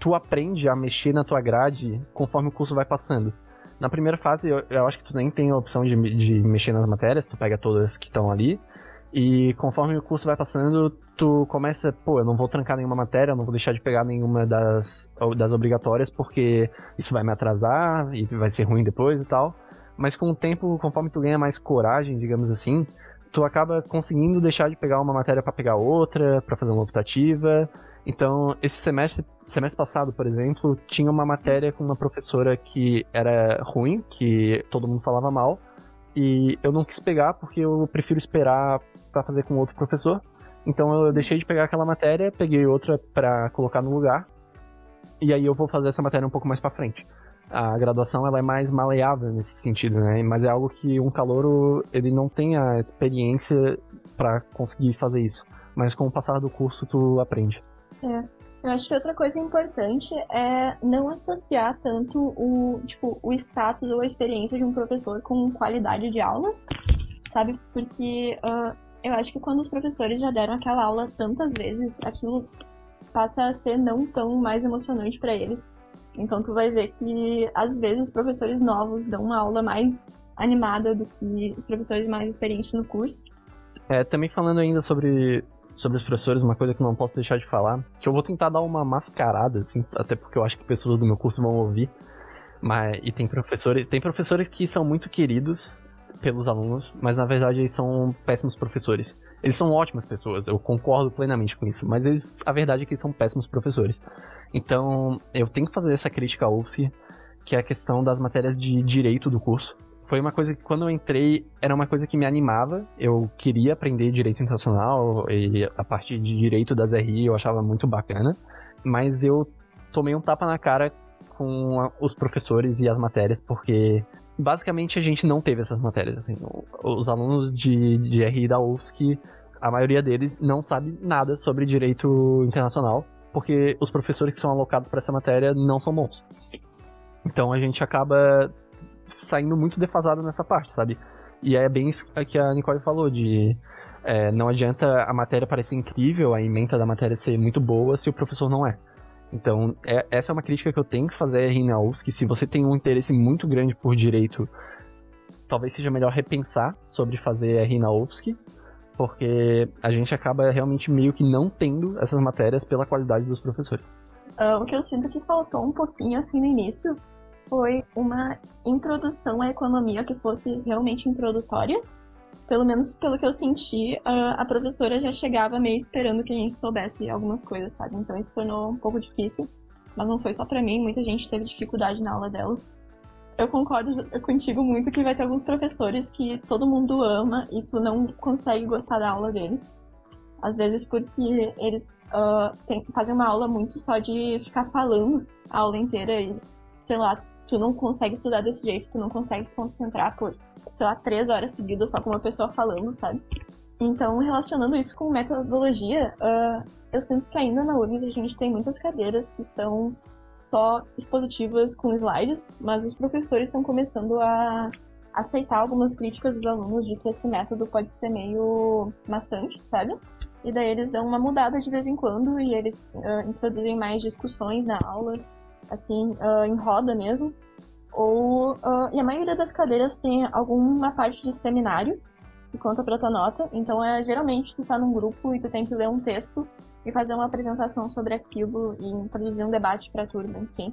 tu aprende a mexer na tua grade conforme o curso vai passando. Na primeira fase, eu, eu acho que tu nem tem a opção de, de mexer nas matérias, tu pega todas que estão ali. E conforme o curso vai passando, tu começa, pô, eu não vou trancar nenhuma matéria, eu não vou deixar de pegar nenhuma das, das obrigatórias, porque isso vai me atrasar e vai ser ruim depois e tal. Mas com o tempo, conforme tu ganha mais coragem, digamos assim, tu acaba conseguindo deixar de pegar uma matéria para pegar outra, para fazer uma optativa. Então, esse semestre, semestre passado, por exemplo, tinha uma matéria com uma professora que era ruim, que todo mundo falava mal, e eu não quis pegar porque eu prefiro esperar para fazer com outro professor. Então eu deixei de pegar aquela matéria, peguei outra para colocar no lugar. E aí eu vou fazer essa matéria um pouco mais para frente. A graduação ela é mais maleável nesse sentido, né? Mas é algo que um calouro ele não tem a experiência para conseguir fazer isso. Mas com o passar do curso tu aprende. É. Eu acho que outra coisa importante é não associar tanto o, tipo, o status ou a experiência de um professor com qualidade de aula, sabe? Porque uh, eu acho que quando os professores já deram aquela aula tantas vezes, aquilo passa a ser não tão mais emocionante para eles. Então tu vai ver que às vezes os professores novos dão uma aula mais animada do que os professores mais experientes no curso. É, também falando ainda sobre sobre os professores, uma coisa que não posso deixar de falar, que eu vou tentar dar uma mascarada assim, até porque eu acho que pessoas do meu curso vão ouvir. Mas e tem professores, tem professores que são muito queridos pelos alunos, mas na verdade eles são péssimos professores. Eles são ótimas pessoas, eu concordo plenamente com isso, mas eles, a verdade é que eles são péssimos professores. Então, eu tenho que fazer essa crítica ao UFSC, que é a questão das matérias de direito do curso. Foi uma coisa que quando eu entrei era uma coisa que me animava. Eu queria aprender direito internacional e a parte de direito das RI eu achava muito bacana, mas eu tomei um tapa na cara com os professores e as matérias porque basicamente a gente não teve essas matérias. Assim, os alunos de, de RI da UFSC, a maioria deles não sabe nada sobre direito internacional, porque os professores que são alocados para essa matéria não são bons. Então a gente acaba saindo muito defasado nessa parte, sabe? E é bem isso que a Nicole falou, de é, não adianta a matéria parecer incrível, a ementa da matéria ser muito boa se o professor não é. Então, é, essa é uma crítica que eu tenho que fazer a Rinaus, que se você tem um interesse muito grande por direito, talvez seja melhor repensar sobre fazer a Rinaovski, porque a gente acaba realmente meio que não tendo essas matérias pela qualidade dos professores. Uh, o que eu sinto que faltou um pouquinho assim no início foi uma introdução à economia que fosse realmente introdutória pelo menos pelo que eu senti, a, professora já chegava meio esperando que a gente soubesse algumas coisas, sabe? Então isso tornou um pouco difícil. Mas não foi só para mim, muita gente teve dificuldade na aula dela. Eu concordo contigo muito que vai ter alguns professores que todo mundo ama e tu não consegue gostar da aula deles. Às vezes porque eles uh, tem, fazem uma aula muito só de ficar falando a aula inteira e, sei lá, tu não consegue estudar desse jeito, tu não consegue se concentrar por sei lá, três horas seguidas só com uma pessoa falando, sabe? Então, relacionando isso com metodologia, uh, eu sinto que ainda na URGS a gente tem muitas cadeiras que estão só expositivas com slides, mas os professores estão começando a aceitar algumas críticas dos alunos de que esse método pode ser meio maçante, sabe? E daí eles dão uma mudada de vez em quando e eles uh, introduzem mais discussões na aula assim, uh, em roda mesmo. Ou, uh, e a maioria das cadeiras tem alguma parte de seminário que conta pra tua nota. Então, é geralmente tu tá num grupo e tu tem que ler um texto e fazer uma apresentação sobre aquilo e introduzir um debate pra turma, enfim.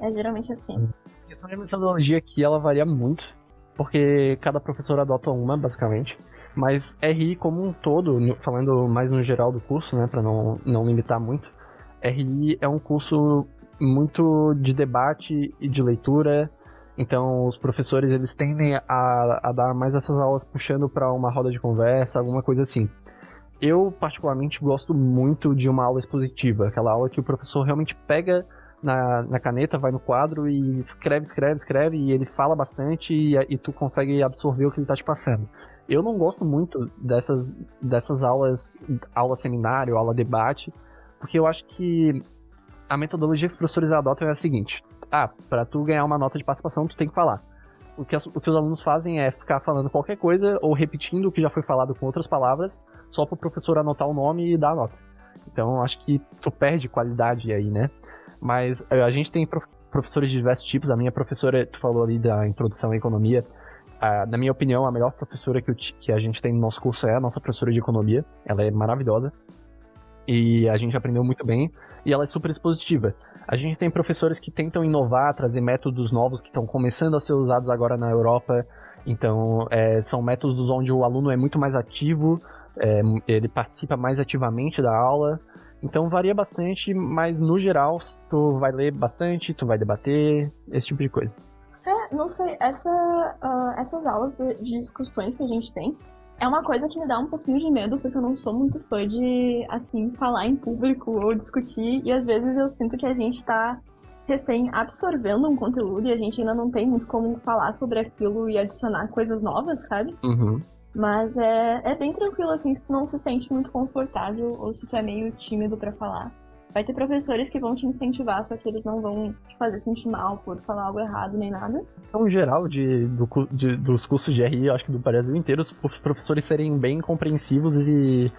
É geralmente assim. A questão de metodologia aqui, ela varia muito, porque cada professor adota uma, basicamente. Mas RI como um todo, falando mais no geral do curso, né, para não, não limitar muito, RI é um curso muito de debate e de leitura. Então, os professores eles tendem a, a dar mais essas aulas puxando para uma roda de conversa, alguma coisa assim. Eu, particularmente, gosto muito de uma aula expositiva, aquela aula que o professor realmente pega na, na caneta, vai no quadro e escreve, escreve, escreve, e ele fala bastante e, e tu consegue absorver o que ele está te passando. Eu não gosto muito dessas, dessas aulas, aula seminário, aula debate, porque eu acho que a metodologia que os professores adotam é a seguinte: ah, para tu ganhar uma nota de participação, tu tem que falar. O que, as, o que os alunos fazem é ficar falando qualquer coisa ou repetindo o que já foi falado com outras palavras, só para o professor anotar o nome e dar a nota. Então, acho que tu perde qualidade aí, né? Mas eh, a gente tem professores de diversos tipos. A minha professora, tu falou ali da introdução à economia. Uh, na minha opinião, a melhor professora que, que a gente tem no nosso curso é a nossa professora de economia. Ela é maravilhosa. E a gente aprendeu muito bem. E ela é super expositiva. A gente tem professores que tentam inovar, trazer métodos novos que estão começando a ser usados agora na Europa. Então, é, são métodos onde o aluno é muito mais ativo, é, ele participa mais ativamente da aula. Então varia bastante, mas no geral tu vai ler bastante, tu vai debater, esse tipo de coisa. É, não sei, essa, uh, essas aulas de, de, discussões que a gente tem é uma coisa que me dá um pouquinho de medo, porque eu não sou muito fã de, assim, falar em público ou discutir, e às vezes eu sinto que a gente tá recém absorvendo um conteúdo e a gente ainda não tem muito como falar sobre aquilo e adicionar coisas novas, sabe? Uhum. Mas é, é bem tranquilo, assim, se tu não se sente muito confortável ou se tu é meio tímido para falar. Vai ter professores que vão te incentivar, só que eles não vão te fazer sentir mal por falar algo errado nem nada. Então, geral, de, do, de, dos cursos de RI, acho que do Brasil inteiro, os professores serem bem compreensivos e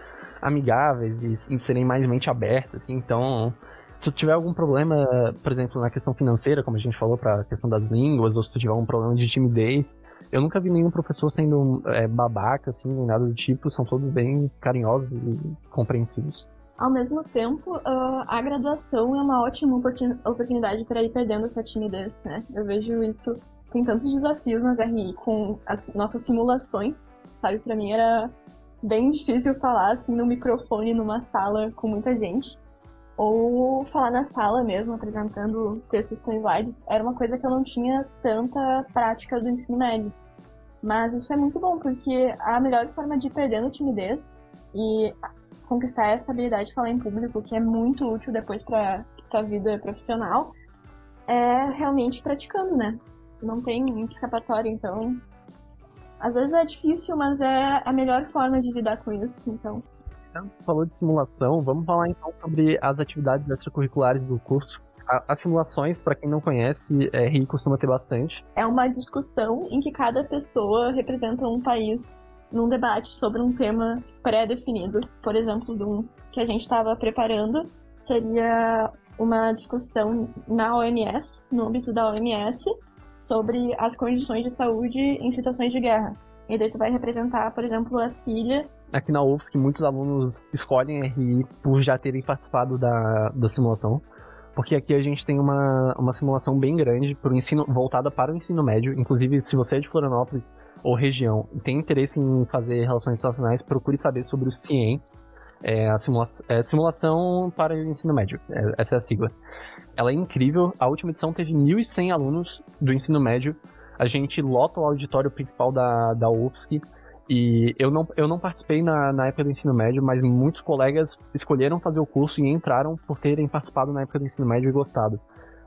amigáveis e, serem mais mente aberta, assim. Então, se tu tiver algum problema, por exemplo, na questão financeira, como a gente falou, para a questão das línguas, ou se tu tiver um problema de timidez, eu nunca vi nenhum professor sendo é, babaca, assim, nem nada do tipo. São todos bem carinhosos e compreensivos. Ao mesmo tempo, uh, a graduação é uma ótima oportunidade para ir perdendo sua timidez, né? Eu vejo isso. Tem tantos desafios na RI com as nossas simulações, sabe? Para mim era bem difícil falar assim no microfone numa sala com muita gente ou falar na sala mesmo, apresentando textos com slides, era uma coisa que eu não tinha tanta prática do ensino médio. Mas isso é muito bom, porque a melhor forma de ir perdendo timidez e conquistar essa habilidade de falar em público, que é muito útil depois para tua vida profissional, é realmente praticando, né? Não tem escapatória, então. Às vezes é difícil, mas é a melhor forma de lidar com isso, então tanto falou de simulação, vamos falar então sobre as atividades extracurriculares do curso. As simulações, para quem não conhece, é, RI costuma ter bastante. É uma discussão em que cada pessoa representa um país num debate sobre um tema pré-definido. Por exemplo, do que a gente estava preparando seria uma discussão na OMS, no âmbito da OMS, sobre as condições de saúde em situações de guerra. E daí tu vai representar, por exemplo, a Síria aqui na UFSC muitos alunos escolhem RI por já terem participado da, da simulação. Porque aqui a gente tem uma, uma simulação bem grande pro ensino, voltada para o ensino médio. Inclusive, se você é de Florianópolis ou região e tem interesse em fazer relações internacionais, procure saber sobre o CIEM. É a simula é simulação para o ensino médio. É, essa é a sigla. Ela é incrível. A última edição teve 1.100 alunos do ensino médio. A gente lota o auditório principal da, da UFSC. E eu não, eu não participei na, na época do ensino médio, mas muitos colegas escolheram fazer o curso e entraram por terem participado na época do ensino médio e gostado.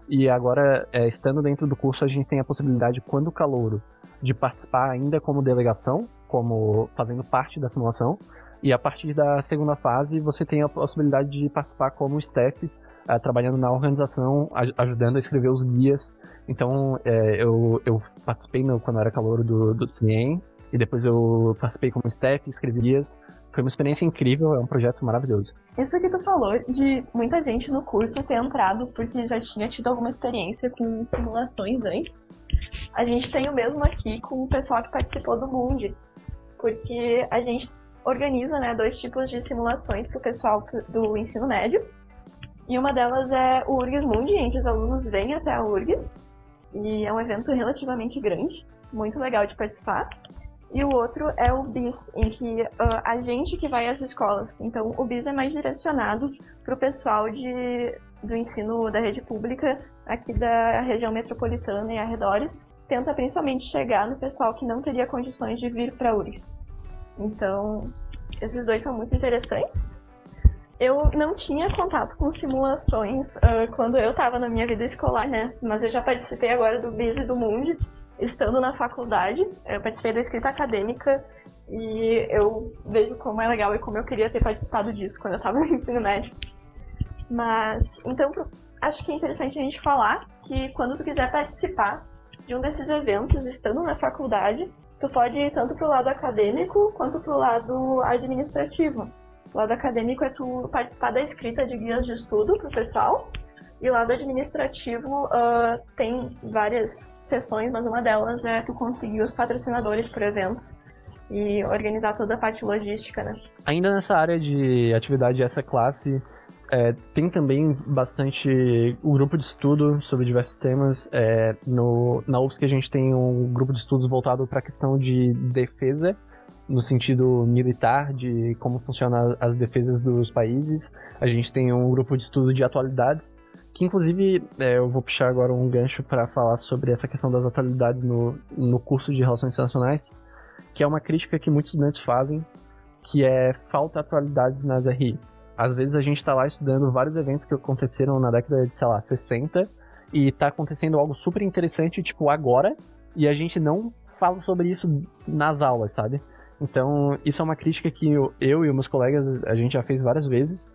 E agora, é, estando dentro do curso, a gente tem a possibilidade, quando calouro, de participar ainda como delegação, como fazendo parte da simulação. E a partir da segunda fase, você tem a possibilidade de participar como staff, é, trabalhando na organização, ajudando a escrever os guias. Então, é, eu, eu participei no, quando era calouro do, do CIEM, e depois eu participei como staff, escrevi guias. Foi uma experiência incrível, é um projeto maravilhoso. Isso que tu falou de muita gente no curso ter entrado porque já tinha tido alguma experiência com simulações antes. A gente tem o mesmo aqui com o pessoal que participou do Mundi, porque a gente organiza né, dois tipos de simulações para o pessoal do ensino médio. E uma delas é o URGS Mundi, em que os alunos vêm até a URGS, e é um evento relativamente grande, muito legal de participar. E o outro é o BIS, em que uh, a gente que vai às escolas. Então, o BIS é mais direcionado para o pessoal de, do ensino da rede pública aqui da região metropolitana e arredores. Tenta principalmente chegar no pessoal que não teria condições de vir para a URGS. Então, esses dois são muito interessantes. Eu não tinha contato com simulações uh, quando eu estava na minha vida escolar, né? Mas eu já participei agora do BIS e do Mundi, estando na faculdade. Eu participei da escrita acadêmica e eu vejo como é legal e como eu queria ter participado disso quando eu estava no ensino médio. Mas, então, acho que é interessante a gente falar que quando tu quiser participar de um desses eventos, estando na faculdade, tu pode ir tanto pro lado acadêmico quanto pro lado administrativo. O lado acadêmico é tu participar da escrita de guias de estudo pro pessoal, e o lado administrativo uh, tem várias sessões, mas uma delas é tu conseguir os patrocinadores pro evento e organizar toda a parte logística, né? Ainda nessa área de atividade essa classe, é, tem também bastante o um grupo de estudo sobre diversos temas. É, no, na UFSC a gente tem um grupo de estudos voltado para a questão de defesa, no sentido militar, de como funcionam as defesas dos países. A gente tem um grupo de estudo de atualidades, que inclusive é, eu vou puxar agora um gancho para falar sobre essa questão das atualidades no, no curso de Relações Internacionais, que é uma crítica que muitos estudantes fazem, que é falta atualidades nas RI. Às vezes a gente está lá estudando vários eventos que aconteceram na década de, sei lá, 60 e está acontecendo algo super interessante, tipo, agora, e a gente não fala sobre isso nas aulas, sabe? Então, isso é uma crítica que eu, eu e meus colegas, a gente já fez várias vezes.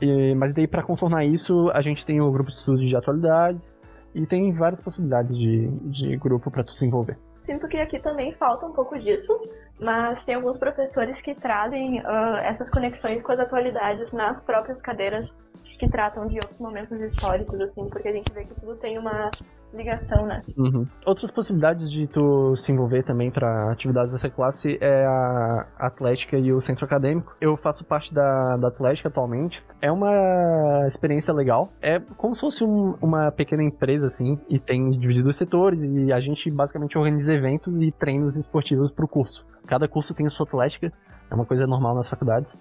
E, mas daí, para contornar isso, a gente tem o grupo de estudos de atualidades e tem várias possibilidades de, de grupo para tu se envolver. Sinto que aqui também falta um pouco disso, mas tem alguns professores que trazem uh, essas conexões com as atualidades nas próprias cadeiras que tratam de outros momentos históricos, assim, porque a gente vê que tudo tem uma ligação, né? Uhum. Outras possibilidades de tu se envolver também para atividades dessa classe é a Atlética e o Centro Acadêmico. Eu faço parte da, da Atlética atualmente. É uma experiência legal. É como se fosse um, uma pequena empresa, assim, e tem dividido os setores, e a gente basicamente organiza eventos e treinos esportivos para o curso. Cada curso tem a sua Atlética, é uma coisa normal nas faculdades.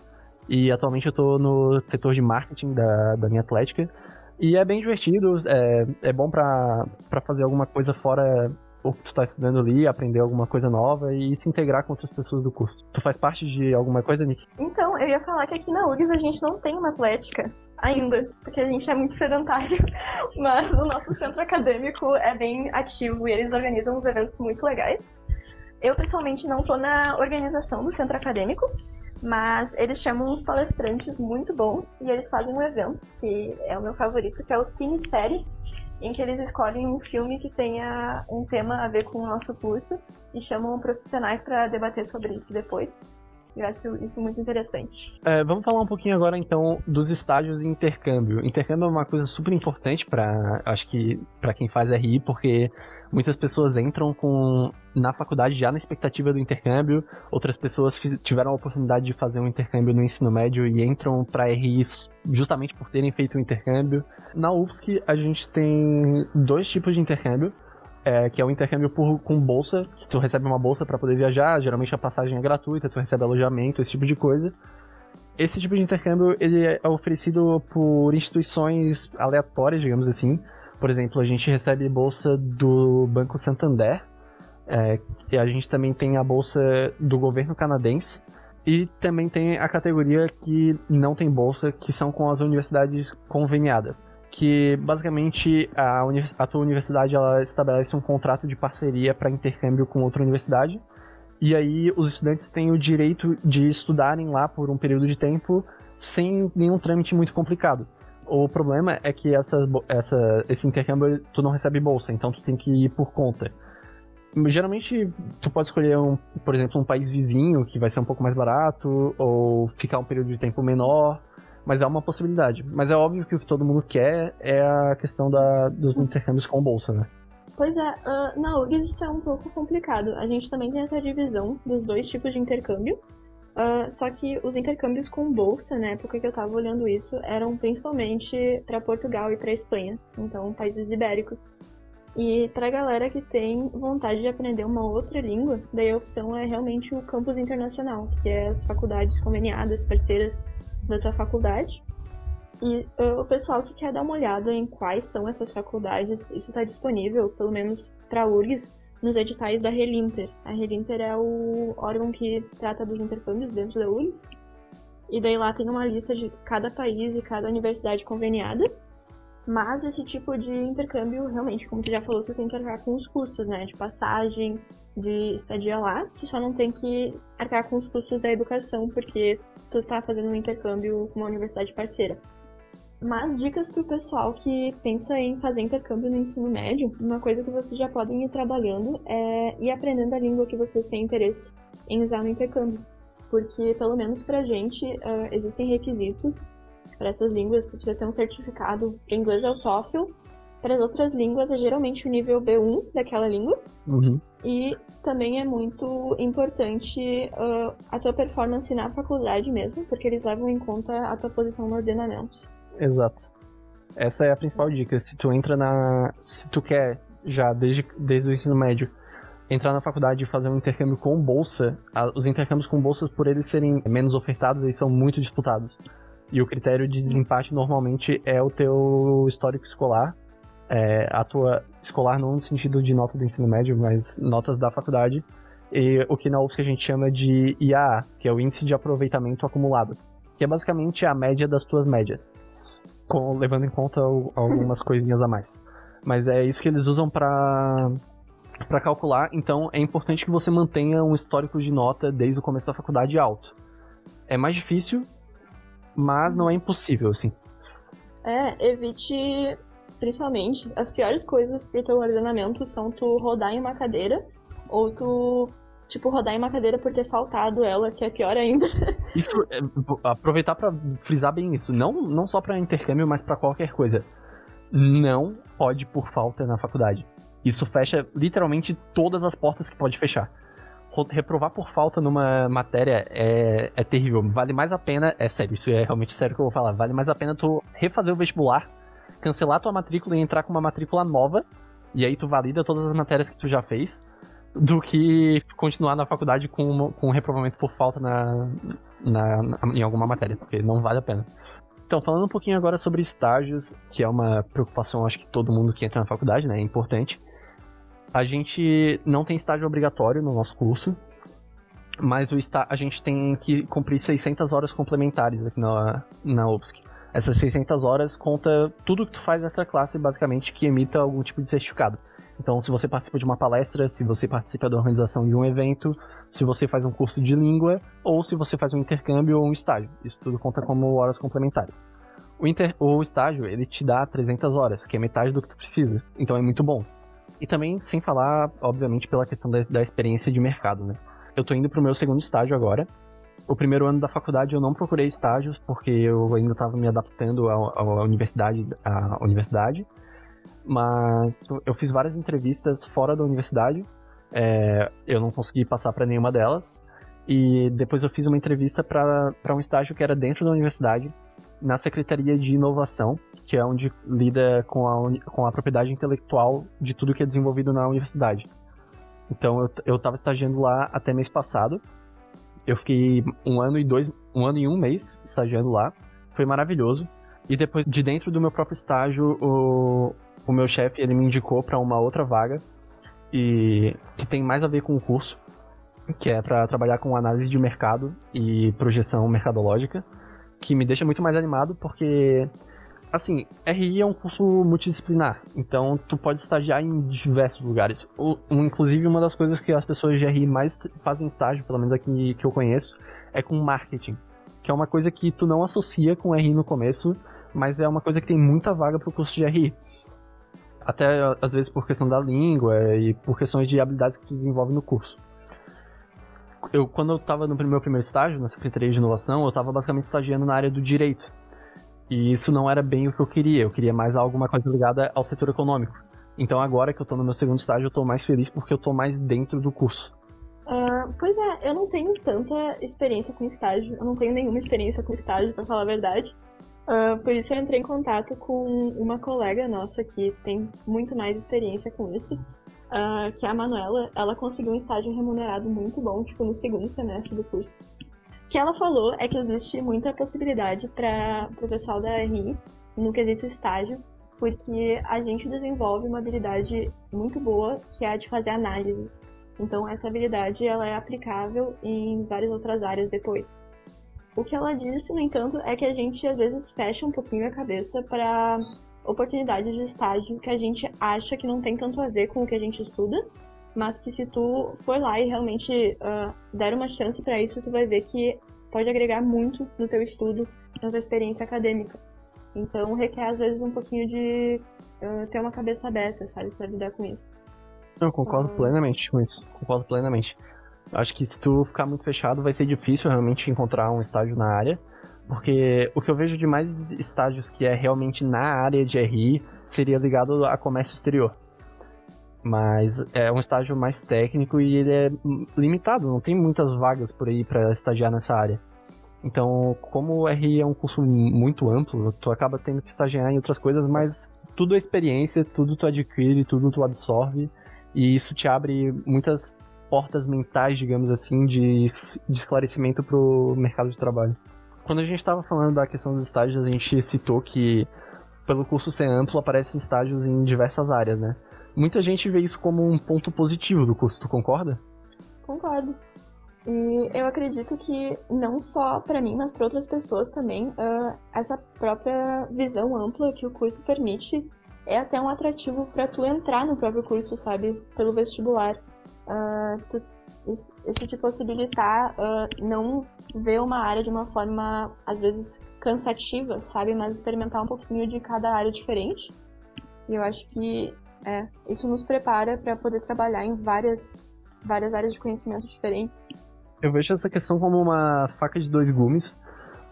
E atualmente eu estou no setor de marketing da, da minha Atlética. E é bem divertido, é, é bom para fazer alguma coisa fora o que tu tá estudando ali, aprender alguma coisa nova e se integrar com outras pessoas do curso. Tu faz parte de alguma coisa, Nick? Então, eu ia falar que aqui na URGS a gente não tem uma atlética ainda, porque a gente é muito sedentário, mas o nosso centro acadêmico é bem ativo e eles organizam uns eventos muito legais. Eu, pessoalmente, não tô na organização do centro acadêmico, mas eles chamam uns palestrantes muito bons e eles fazem um evento que é o meu favorito, que é o Cine Série, em que eles escolhem um filme que tenha um tema a ver com o nosso curso e chamam profissionais para debater sobre isso depois. Eu acho isso muito interessante. É, vamos falar um pouquinho agora então dos estágios de intercâmbio. Intercâmbio é uma coisa super importante para, acho que para quem faz RI, porque muitas pessoas entram com na faculdade já na expectativa do intercâmbio, outras pessoas tiveram a oportunidade de fazer um intercâmbio no ensino médio e entram para RI justamente por terem feito o um intercâmbio. Na UFSC a gente tem dois tipos de intercâmbio é, que é o intercâmbio por, com bolsa, que tu recebe uma bolsa para poder viajar, geralmente a passagem é gratuita, tu recebe alojamento, esse tipo de coisa. Esse tipo de intercâmbio ele é oferecido por instituições aleatórias, digamos assim. Por exemplo, a gente recebe bolsa do Banco Santander, é, e a gente também tem a bolsa do governo canadense, e também tem a categoria que não tem bolsa, que são com as universidades conveniadas que basicamente a, a tua universidade ela estabelece um contrato de parceria para intercâmbio com outra universidade. E aí os estudantes têm o direito de estudarem lá por um período de tempo sem nenhum trâmite muito complicado. O problema é que essa, esse intercâmbio tu não recebe bolsa, então tu tem que ir por conta. geralmente tu pode escolher um, por exemplo, um país vizinho que vai ser um pouco mais barato ou ficar um período de tempo menor, mas é uma possibilidade. Mas é óbvio que o que todo mundo quer é a questão da, dos intercâmbios com bolsa, né? Pois é, uh, na URGS isso é um pouco complicado. A gente também tem essa divisão dos dois tipos de intercâmbio. Uh, só que os intercâmbios com bolsa, na época que eu tava olhando isso, eram principalmente para Portugal e para Espanha, então países ibéricos. E para galera que tem vontade de aprender uma outra língua, daí a opção é realmente o campus internacional, que é as faculdades conveniadas, parceiras da tua faculdade. E uh, o pessoal que quer dar uma olhada em quais são essas faculdades, isso está disponível, pelo menos para URGS, nos editais da Relinter. A Relinter é o órgão que trata dos intercâmbios dentro da URGS. E daí lá tem uma lista de cada país e cada universidade conveniada. Mas esse tipo de intercâmbio, realmente, como tu já falou, tu tem que arcar com os custos, né? De passagem, de estadia lá. Tu só não tem que arcar com os custos da educação, porque tu tá fazendo um intercâmbio com uma universidade parceira. Mas dicas para o pessoal que pensa em fazer intercâmbio no ensino médio, uma coisa que vocês já podem ir trabalhando é ir aprendendo a língua que vocês têm interesse em usar no intercâmbio. Porque, pelo menos pra gente, uh, existem requisitos para essas línguas, tu precisa ter um certificado. Para inglês é o TOEFL, para as outras línguas é geralmente o nível B1 daquela língua. Uhum. E também é muito importante uh, a tua performance na faculdade mesmo, porque eles levam em conta a tua posição no ordenamento. Exato. Essa é a principal dica. Se tu entra na. Se tu quer, já desde, desde o ensino médio, entrar na faculdade e fazer um intercâmbio com bolsa, os intercâmbios com bolsas, por eles serem menos ofertados, eles são muito disputados. E o critério de desempate normalmente é o teu histórico escolar. É, a tua escolar não no sentido de nota do ensino médio, mas notas da faculdade. E o que na UFSC a gente chama de IAA, que é o Índice de Aproveitamento Acumulado. Que é basicamente a média das tuas médias com, levando em conta algumas coisinhas a mais. Mas é isso que eles usam para para calcular, então é importante que você mantenha um histórico de nota desde o começo da faculdade alto. É mais difícil, mas não é impossível, assim. É, evite, principalmente, as piores coisas pro teu ordenamento são tu rodar em uma cadeira ou tu tipo, rodar em uma cadeira por ter faltado ela, que é pior ainda. Isso, é, aproveitar para frisar bem isso, não, não só para intercâmbio, mas para qualquer coisa. Não pode por falta na faculdade. Isso fecha literalmente todas as portas que pode fechar. Reprovar por falta numa matéria é, é terrível. Vale mais a pena, é sério, isso é realmente sério que eu vou falar. Vale mais a pena tu refazer o vestibular, cancelar tua matrícula e entrar com uma matrícula nova. E aí tu valida todas as matérias que tu já fez do que continuar na faculdade com, com um reprovamento por falta na, na, na, em alguma matéria, porque não vale a pena. Então, falando um pouquinho agora sobre estágios, que é uma preocupação, acho que todo mundo que entra na faculdade, né, é importante. A gente não tem estágio obrigatório no nosso curso, mas o a gente tem que cumprir 600 horas complementares aqui na, na UFSC. Essas 600 horas conta tudo que tu faz nessa classe, basicamente, que emita algum tipo de certificado. Então, se você participa de uma palestra, se você participa da organização de um evento, se você faz um curso de língua, ou se você faz um intercâmbio ou um estágio. Isso tudo conta como horas complementares. O, inter... o estágio, ele te dá 300 horas, que é metade do que tu precisa. Então é muito bom. E também, sem falar, obviamente, pela questão da, da experiência de mercado, né? Eu tô indo pro meu segundo estágio agora. O primeiro ano da faculdade eu não procurei estágios, porque eu ainda estava me adaptando à, universidade. À universidade. Mas eu fiz várias entrevistas fora da universidade. É, eu não consegui passar para nenhuma delas. E depois eu fiz uma entrevista para um estágio que era dentro da universidade, na Secretaria de Inovação, que é onde lida com a, com a propriedade intelectual de tudo que é desenvolvido na universidade. Então eu, eu tava estagiando lá até mês passado. Eu fiquei um ano e dois, um ano e um mês estagiando lá. Foi maravilhoso. E depois de dentro do meu próprio estágio, o, o meu chefe ele me indicou para uma outra vaga e que tem mais a ver com o curso, que é para trabalhar com análise de mercado e projeção mercadológica, que me deixa muito mais animado porque assim, RI é um curso multidisciplinar, então tu pode estagiar em diversos lugares. O, inclusive, uma das coisas que as pessoas de RI mais fazem estágio, pelo menos aqui que eu conheço, é com marketing, que é uma coisa que tu não associa com RI no começo, mas é uma coisa que tem muita vaga pro curso de RI Até às vezes por questão da língua e por questões de habilidades que tu desenvolve no curso. Eu, quando eu estava no meu primeiro estágio, na Secretaria de Inovação, eu estava basicamente estagiando na área do direito. E isso não era bem o que eu queria, eu queria mais alguma coisa ligada ao setor econômico. Então agora que eu estou no meu segundo estágio, eu estou mais feliz porque eu estou mais dentro do curso. Uh, pois é, eu não tenho tanta experiência com estágio, eu não tenho nenhuma experiência com estágio, para falar a verdade. Uh, por isso eu entrei em contato com uma colega nossa que tem muito mais experiência com isso, uh, que é a Manuela. Ela conseguiu um estágio remunerado muito bom, tipo, no segundo semestre do curso. Que ela falou é que existe muita possibilidade para o pessoal da RI, no quesito estágio, porque a gente desenvolve uma habilidade muito boa, que é a de fazer análises. Então essa habilidade ela é aplicável em várias outras áreas depois. O que ela disse, no entanto, é que a gente às vezes fecha um pouquinho a cabeça para oportunidades de estágio que a gente acha que não tem tanto a ver com o que a gente estuda, mas que se tu for lá e realmente uh, der uma chance para isso, tu vai ver que pode agregar muito no teu estudo, na tua experiência acadêmica. Então requer às vezes um pouquinho de uh, ter uma cabeça aberta, sabe, para lidar com isso. Eu concordo ah. plenamente com isso. Concordo plenamente. Acho que se tu ficar muito fechado, vai ser difícil realmente encontrar um estágio na área. Porque o que eu vejo de mais estágios que é realmente na área de RI seria ligado a comércio exterior. Mas é um estágio mais técnico e ele é limitado, não tem muitas vagas por aí para estagiar nessa área. Então, como o RI é um curso muito amplo, tu acaba tendo que estagiar em outras coisas, mas tudo é experiência, tudo tu adquire, tudo tu absorve, e isso te abre muitas portas mentais, digamos assim, de, de esclarecimento pro mercado de trabalho. Quando a gente estava falando da questão dos estágios, a gente citou que, pelo curso ser amplo, aparecem estágios em diversas áreas, né? Muita gente vê isso como um ponto positivo do curso, tu concorda? Concordo. E eu acredito que não só para mim, mas para outras pessoas também, uh, essa própria visão ampla que o curso permite é até um atrativo para tu entrar no próprio curso, sabe? Pelo vestibular. Uh, tu, isso te possibilitar uh, não ver uma área de uma forma, às vezes, cansativa, sabe? Mas experimentar um pouquinho de cada área diferente. E eu acho que é, isso nos prepara para poder trabalhar em várias, várias áreas de conhecimento diferentes. Eu vejo essa questão como uma faca de dois gumes,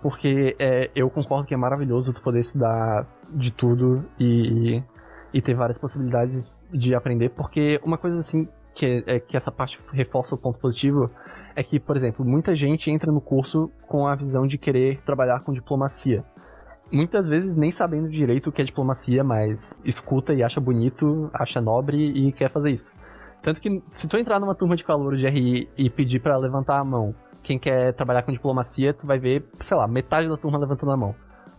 porque é, eu concordo que é maravilhoso tu poder estudar de tudo e, e ter várias possibilidades de aprender, porque uma coisa assim que, é, que essa parte reforça o ponto positivo é que, por exemplo, muita gente entra no curso com a visão de querer trabalhar com diplomacia. Muitas vezes nem sabendo direito o que é diplomacia, mas escuta e acha bonito, acha nobre e quer fazer isso. Tanto que se tu entrar numa turma de calor de RI e pedir para levantar a mão, quem quer trabalhar com diplomacia, tu vai ver, sei lá, metade da turma levantando a mão.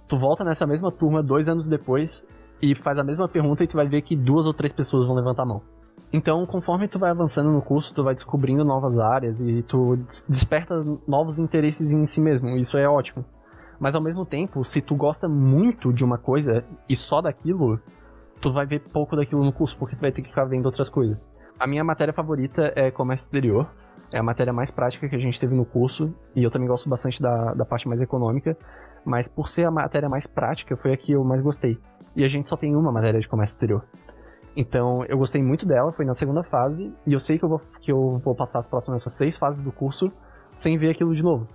Tu volta nessa mesma turma dois anos depois e faz a mesma pergunta e tu vai ver que duas ou três pessoas vão levantar a mão. Então, conforme tu vai avançando no curso, tu vai descobrindo novas áreas e tu desperta novos interesses em si mesmo. Isso é ótimo. Mas ao mesmo tempo, se tu gosta muito de uma coisa e só daquilo, tu vai ver pouco daquilo no curso, porque tu vai ter que ficar vendo outras coisas. A minha matéria favorita é comércio exterior. É a matéria mais prática que a gente teve no curso. E eu também gosto bastante da, da parte mais econômica. Mas por ser a matéria mais prática, foi a que eu mais gostei. E a gente só tem uma matéria de comércio exterior. Então eu gostei muito dela, foi na segunda fase. E eu sei que eu vou, que eu vou passar as próximas seis fases do curso sem ver aquilo de novo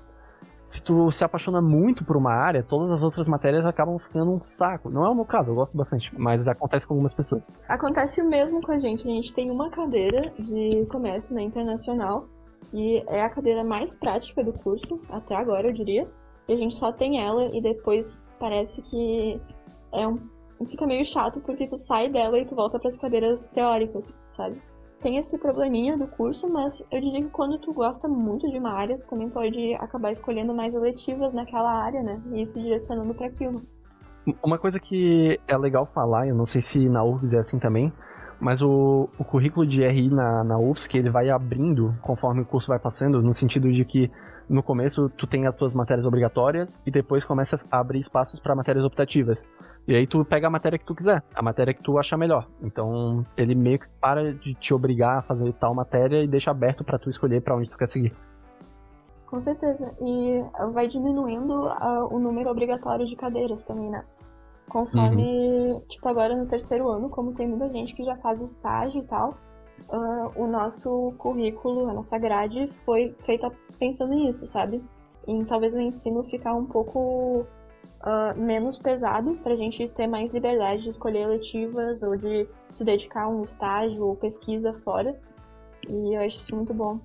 se tu se apaixona muito por uma área, todas as outras matérias acabam ficando um saco. Não é o meu caso, eu gosto bastante, mas acontece com algumas pessoas. Acontece o mesmo com a gente. A gente tem uma cadeira de comércio na internacional, que é a cadeira mais prática do curso, até agora eu diria. E a gente só tem ela e depois parece que é um fica meio chato porque tu sai dela e tu volta para as cadeiras teóricas, sabe? Tem esse probleminha do curso, mas eu diria que quando tu gosta muito de uma área, tu também pode acabar escolhendo mais eletivas naquela área, né? E se direcionando para aquilo. Uma coisa que é legal falar, eu não sei se na URGS é assim também, mas o, o currículo de RI na, na UFSC, ele vai abrindo conforme o curso vai passando, no sentido de que no começo tu tem as tuas matérias obrigatórias e depois começa a abrir espaços para matérias optativas. E aí tu pega a matéria que tu quiser, a matéria que tu achar melhor. Então ele meio que para de te obrigar a fazer tal matéria e deixa aberto para tu escolher para onde tu quer seguir. Com certeza. E vai diminuindo uh, o número obrigatório de cadeiras também, né? Conforme, tipo, agora no terceiro ano, como tem muita gente que já faz estágio e tal, uh, o nosso currículo, a nossa grade foi feita pensando nisso, sabe? Em talvez o ensino ficar um pouco uh, menos pesado pra gente ter mais liberdade de escolher eletivas ou de se dedicar a um estágio ou pesquisa fora. E eu acho isso muito bom.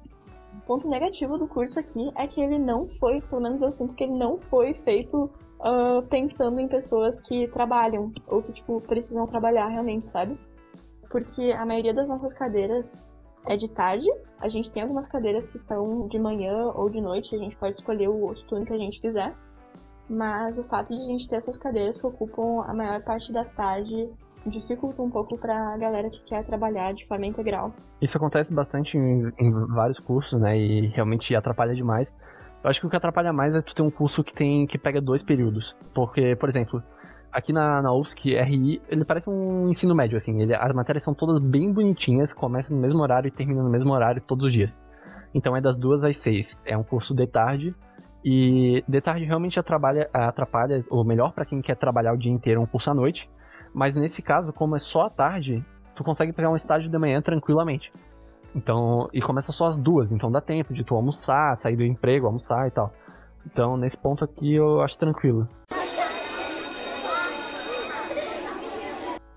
O ponto negativo do curso aqui é que ele não foi, pelo menos eu sinto que ele não foi feito uh, pensando em pessoas que trabalham ou que, tipo, precisam trabalhar realmente, sabe? Porque a maioria das nossas cadeiras é de tarde. A gente tem algumas cadeiras que são de manhã ou de noite, a gente pode escolher o outro turno que a gente quiser. Mas o fato de a gente ter essas cadeiras que ocupam a maior parte da tarde dificulta um pouco para a galera que quer trabalhar de forma integral. Isso acontece bastante em, em, vários cursos, né? E realmente atrapalha demais. Eu acho que o que atrapalha mais é tu ter um curso que tem que pega dois períodos. Porque, por exemplo, aqui na, na UFSC, RI, ele parece um ensino médio, assim. Ele, as matérias são todas bem bonitinhas, começam no mesmo horário e terminam no mesmo horário todos os dias. Então é das duas às seis. É um curso de tarde. E de tarde realmente atrapalha, atrapalha ou melhor para quem quer trabalhar o dia inteiro, um curso à noite. Mas nesse caso, como é só à tarde, tu consegue pegar um estágio de manhã tranquilamente. Então, e começa só às duas, então dá tempo de tu almoçar, sair do emprego, almoçar e tal. Então, nesse ponto aqui eu acho tranquilo.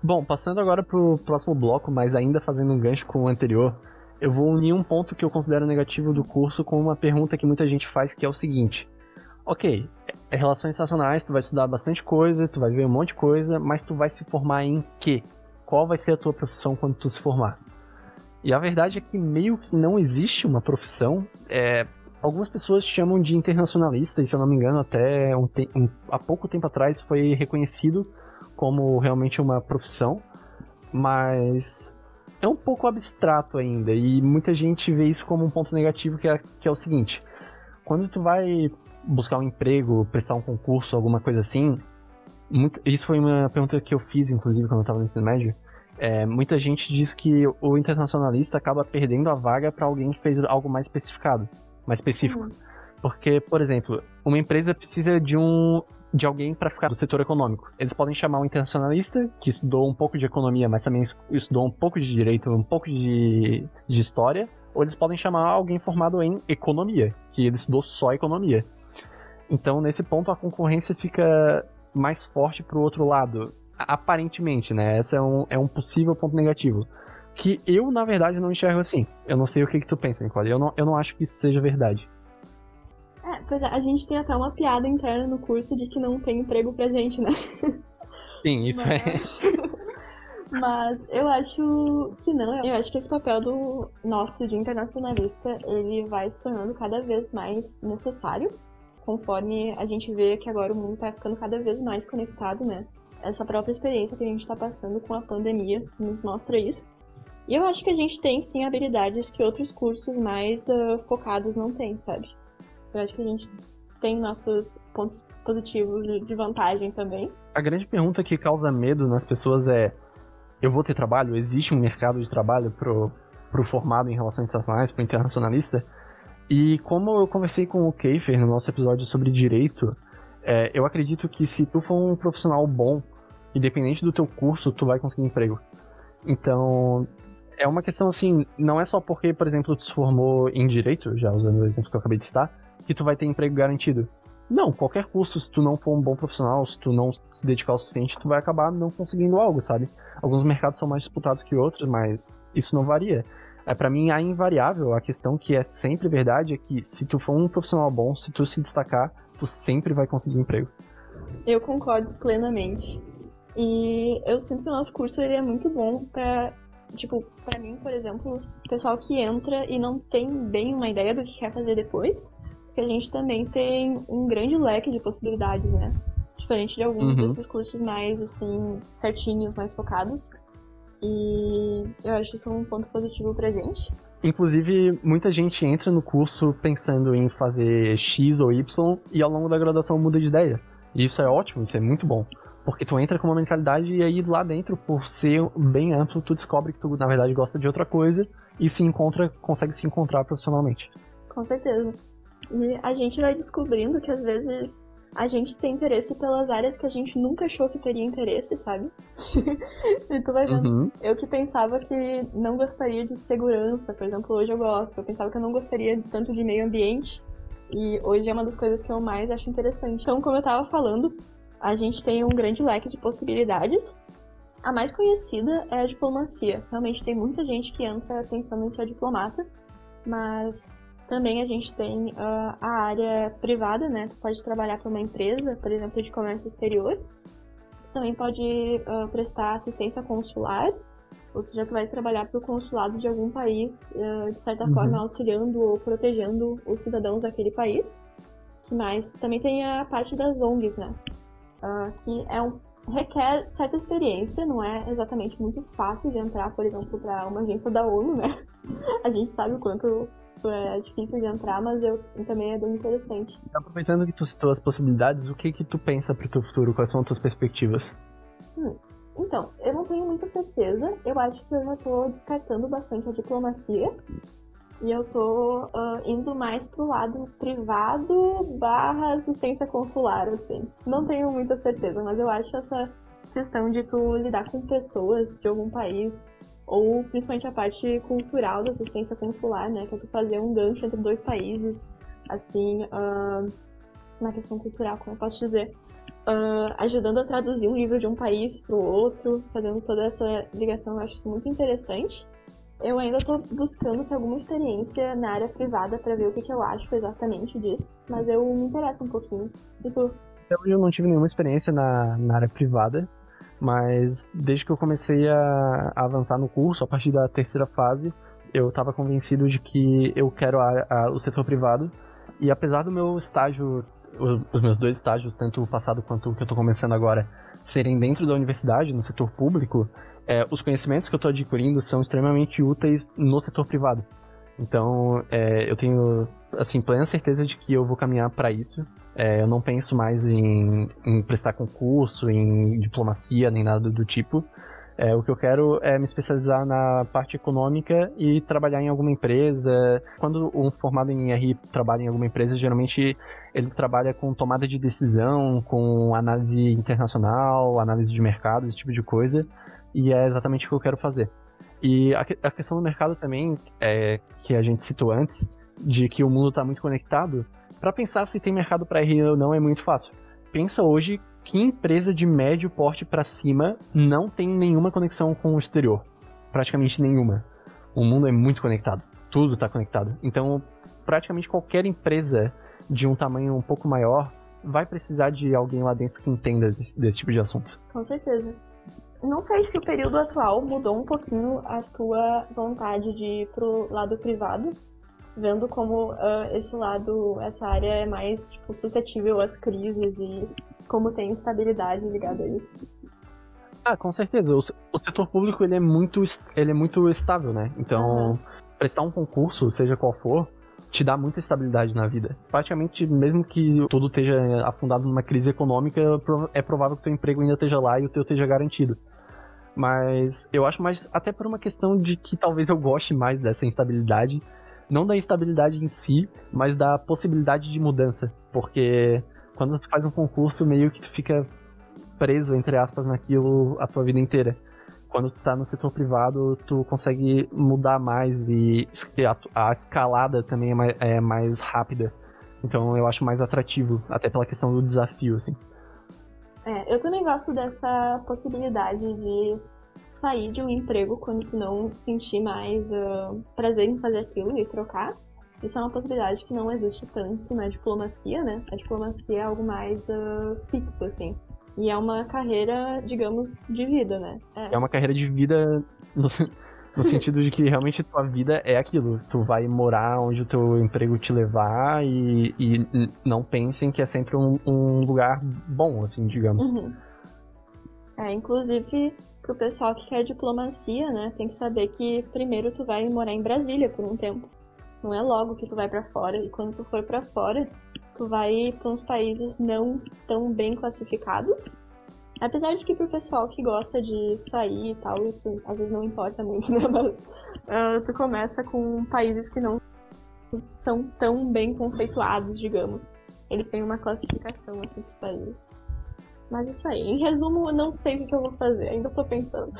Bom, passando agora pro próximo bloco, mas ainda fazendo um gancho com o anterior, eu vou unir um ponto que eu considero negativo do curso com uma pergunta que muita gente faz, que é o seguinte: Ok, é relações estacionais, tu vai estudar bastante coisa, tu vai ver um monte de coisa, mas tu vai se formar em quê? Qual vai ser a tua profissão quando tu se formar? E a verdade é que meio que não existe uma profissão. É, algumas pessoas chamam de internacionalista, e se eu não me engano, até um, um, há pouco tempo atrás foi reconhecido como realmente uma profissão, mas é um pouco abstrato ainda, e muita gente vê isso como um ponto negativo, que é, que é o seguinte, quando tu vai buscar um emprego, prestar um concurso, alguma coisa assim, muito, isso foi uma pergunta que eu fiz, inclusive, quando eu estava no ensino médio, é, muita gente diz que o internacionalista acaba perdendo a vaga para alguém que fez algo mais especificado, mais específico. Uhum. Porque, por exemplo, uma empresa precisa de um de alguém para ficar no setor econômico. Eles podem chamar um internacionalista que estudou um pouco de economia, mas também estudou um pouco de direito, um pouco de, de história, ou eles podem chamar alguém formado em economia, que ele estudou só economia. Então, nesse ponto, a concorrência fica mais forte pro outro lado. Aparentemente, né? Esse é um, é um possível ponto negativo. Que eu, na verdade, não enxergo assim. Eu não sei o que, que tu pensa, Nicole. Eu não, eu não acho que isso seja verdade. É, pois é, a gente tem até uma piada interna no curso de que não tem emprego pra gente, né? Sim, isso Mas... é. Mas eu acho que não. Eu acho que esse papel do nosso de internacionalista, ele vai se tornando cada vez mais necessário, conforme a gente vê que agora o mundo tá ficando cada vez mais conectado, né? Essa própria experiência que a gente tá passando com a pandemia nos mostra isso. E eu acho que a gente tem sim habilidades que outros cursos mais uh, focados não têm, sabe? Eu acho que a gente tem nossos pontos positivos de vantagem também. A grande pergunta que causa medo nas pessoas é: eu vou ter trabalho? Existe um mercado de trabalho pro, pro formado em relações internacionais, pro internacionalista? E como eu conversei com o Keifer no nosso episódio sobre direito, é, eu acredito que se tu for um profissional bom, independente do teu curso, tu vai conseguir emprego. Então, é uma questão assim, não é só porque, por exemplo, tu se formou em direito, já usando o exemplo que eu acabei de citar, que tu vai ter emprego garantido. Não, qualquer curso, se tu não for um bom profissional, se tu não se dedicar o suficiente, tu vai acabar não conseguindo algo, sabe? Alguns mercados são mais disputados que outros, mas isso não varia. É para mim a invariável, a questão que é sempre verdade é que se tu for um profissional bom, se tu se destacar, tu sempre vai conseguir emprego. Eu concordo plenamente. E eu sinto que o nosso curso ele é muito bom para tipo, para mim, por exemplo, o pessoal que entra e não tem bem uma ideia do que quer fazer depois, que a gente também tem um grande leque de possibilidades, né? Diferente de alguns uhum. desses cursos mais, assim, certinhos, mais focados. E eu acho isso um ponto positivo pra gente. Inclusive, muita gente entra no curso pensando em fazer X ou Y e ao longo da graduação muda de ideia. E isso é ótimo, isso é muito bom. Porque tu entra com uma mentalidade e aí lá dentro, por ser bem amplo, tu descobre que tu na verdade gosta de outra coisa e se encontra, consegue se encontrar profissionalmente. Com certeza. E a gente vai descobrindo que às vezes a gente tem interesse pelas áreas que a gente nunca achou que teria interesse, sabe? e tu vai vendo. Uhum. Eu que pensava que não gostaria de segurança, por exemplo, hoje eu gosto. Eu pensava que eu não gostaria tanto de meio ambiente. E hoje é uma das coisas que eu mais acho interessante. Então, como eu tava falando, a gente tem um grande leque de possibilidades. A mais conhecida é a diplomacia. Realmente tem muita gente que entra pensando em ser diplomata, mas também a gente tem uh, a área privada, né? Tu pode trabalhar para uma empresa, por exemplo, de comércio exterior. Tu também pode uh, prestar assistência consular, ou seja, tu vai trabalhar para o consulado de algum país, uh, de certa Uhum. forma auxiliando ou protegendo os cidadãos daquele país. Mais? Também tem a parte das ONGs, né? Ah, que é um requer certa experiência, não é exatamente muito fácil de entrar, por exemplo, para uma agência da ONU, né? A gente sabe o quanto é difícil de entrar, mas eu também é bem interessante. Aproveitando que tu citou as possibilidades, o que que tu pensa pro teu futuro? Quais são as tuas perspectivas? Então, eu não tenho muita certeza. Eu acho que eu já tô descartando bastante a diplomacia. E eu tô ah, indo mais pro lado privado barra assistência consular, assim. Não tenho muita certeza, mas eu acho essa questão de tu lidar com pessoas de algum país, ou principalmente a parte cultural da assistência consular, né? Que é tu fazer um gancho entre dois países, assim, ah, na questão cultural, como eu posso dizer. ah, ajudando a traduzir um livro de um país pro outro, fazendo toda essa ligação, eu acho isso muito interessante. Eu ainda tô buscando ter alguma experiência na área privada para ver o que, que eu acho exatamente disso, mas eu me interesso um pouquinho. E tu? Eu não tive nenhuma experiência na, na área privada, mas desde que eu comecei a, a avançar no curso, a partir da terceira fase, eu estava convencido de que eu quero a- a- o setor privado. E apesar do meu estágio, o- os meus dois estágios, tanto o passado quanto o que eu estou começando agora, serem dentro da universidade, no setor público, é, os conhecimentos que eu estou adquirindo são extremamente úteis no setor privado. Então, é, eu tenho assim plena certeza de que eu vou caminhar para isso. É, eu não penso mais em, em prestar concurso, em diplomacia, nem nada do tipo. É, o que eu quero é me especializar na parte econômica e trabalhar em alguma empresa. Quando um formado em RI trabalha em alguma empresa, geralmente ele trabalha com tomada de decisão, com análise internacional, análise de mercado, esse tipo de coisa. E é exatamente o que eu quero fazer. E a, a questão do mercado também, é, que a gente citou antes, de que o mundo está muito conectado, para pensar se tem mercado para RI ou não é muito fácil. Pensa hoje que empresa de médio porte para cima não tem nenhuma conexão com o exterior. Praticamente nenhuma. O mundo é muito conectado. Tudo está conectado. Então, praticamente qualquer empresa de um tamanho um pouco maior vai precisar de alguém lá dentro que entenda desse, desse tipo de assunto. Com certeza. Não sei se o período atual mudou um pouquinho a tua vontade de ir pro lado privado, vendo como ah, esse lado, essa área é mais tipo, suscetível às crises e como tem instabilidade ligada a isso. Ah, com certeza. O, o setor público ele é muito, ele é muito estável, né? Então, Uhum. prestar um concurso, seja qual for, te dá muita estabilidade na vida. Praticamente, mesmo que tudo esteja afundado numa crise econômica, é provável que o teu emprego ainda esteja lá e o teu esteja garantido. Mas eu acho mais, até por uma questão de que talvez eu goste mais dessa instabilidade. Não da instabilidade em si, mas da possibilidade de mudança. Porque quando tu faz um concurso, meio que tu fica preso, entre aspas, naquilo a tua vida inteira. Quando tu tá no setor privado, tu consegue mudar mais e a, a escalada também é mais, é mais rápida. Então eu acho mais atrativo, até pela questão do desafio, assim. É, eu também gosto dessa possibilidade de sair de um emprego quando tu não sentir mais ah, prazer em fazer aquilo e trocar. Isso é uma possibilidade que não existe tanto na diplomacia, né? A diplomacia é algo mais ah, fixo, assim. E é uma carreira, digamos, de vida, né? É uma carreira de vida no, no sentido de que realmente tua vida é aquilo. Tu vai morar onde o teu emprego te levar e, e não pensem que é sempre um, um lugar bom, assim, digamos. Uhum. É, inclusive, pro pessoal que quer diplomacia, né, tem que saber que primeiro tu vai morar em Brasília por um tempo. Não é logo que tu vai pra fora. E quando tu for pra fora, tu vai pra uns países não tão bem classificados. Apesar de que pro pessoal que gosta de sair e tal, isso às vezes não importa muito, né? Mas ah, tu começa com países que não são tão bem conceituados, digamos. Eles têm uma classificação assim pros países. Mas isso aí, em resumo, eu não sei o que eu vou fazer, ainda tô pensando.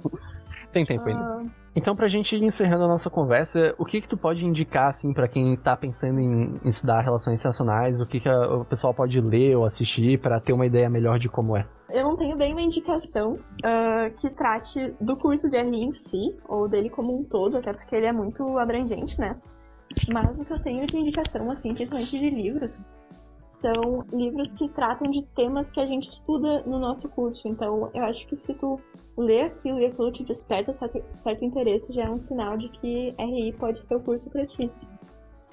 Tem tempo ainda. Ah, Então, pra gente ir encerrando a nossa conversa, o que que tu pode indicar, assim, pra quem tá pensando em, estudar relações internacionais, o que que a- o pessoal pode ler ou assistir pra ter uma ideia melhor de como é? eu não tenho bem uma indicação ah, que trate do curso de RI em si, ou dele como um todo, até porque ele é muito abrangente, né? Mas o que eu tenho de indicação, assim, principalmente de livros, são livros que tratam de temas que a gente estuda no nosso curso. Então, eu acho que se tu lê aquilo e aquilo te desperta certo, certo interesse, já é um sinal de que RI pode ser o curso para ti.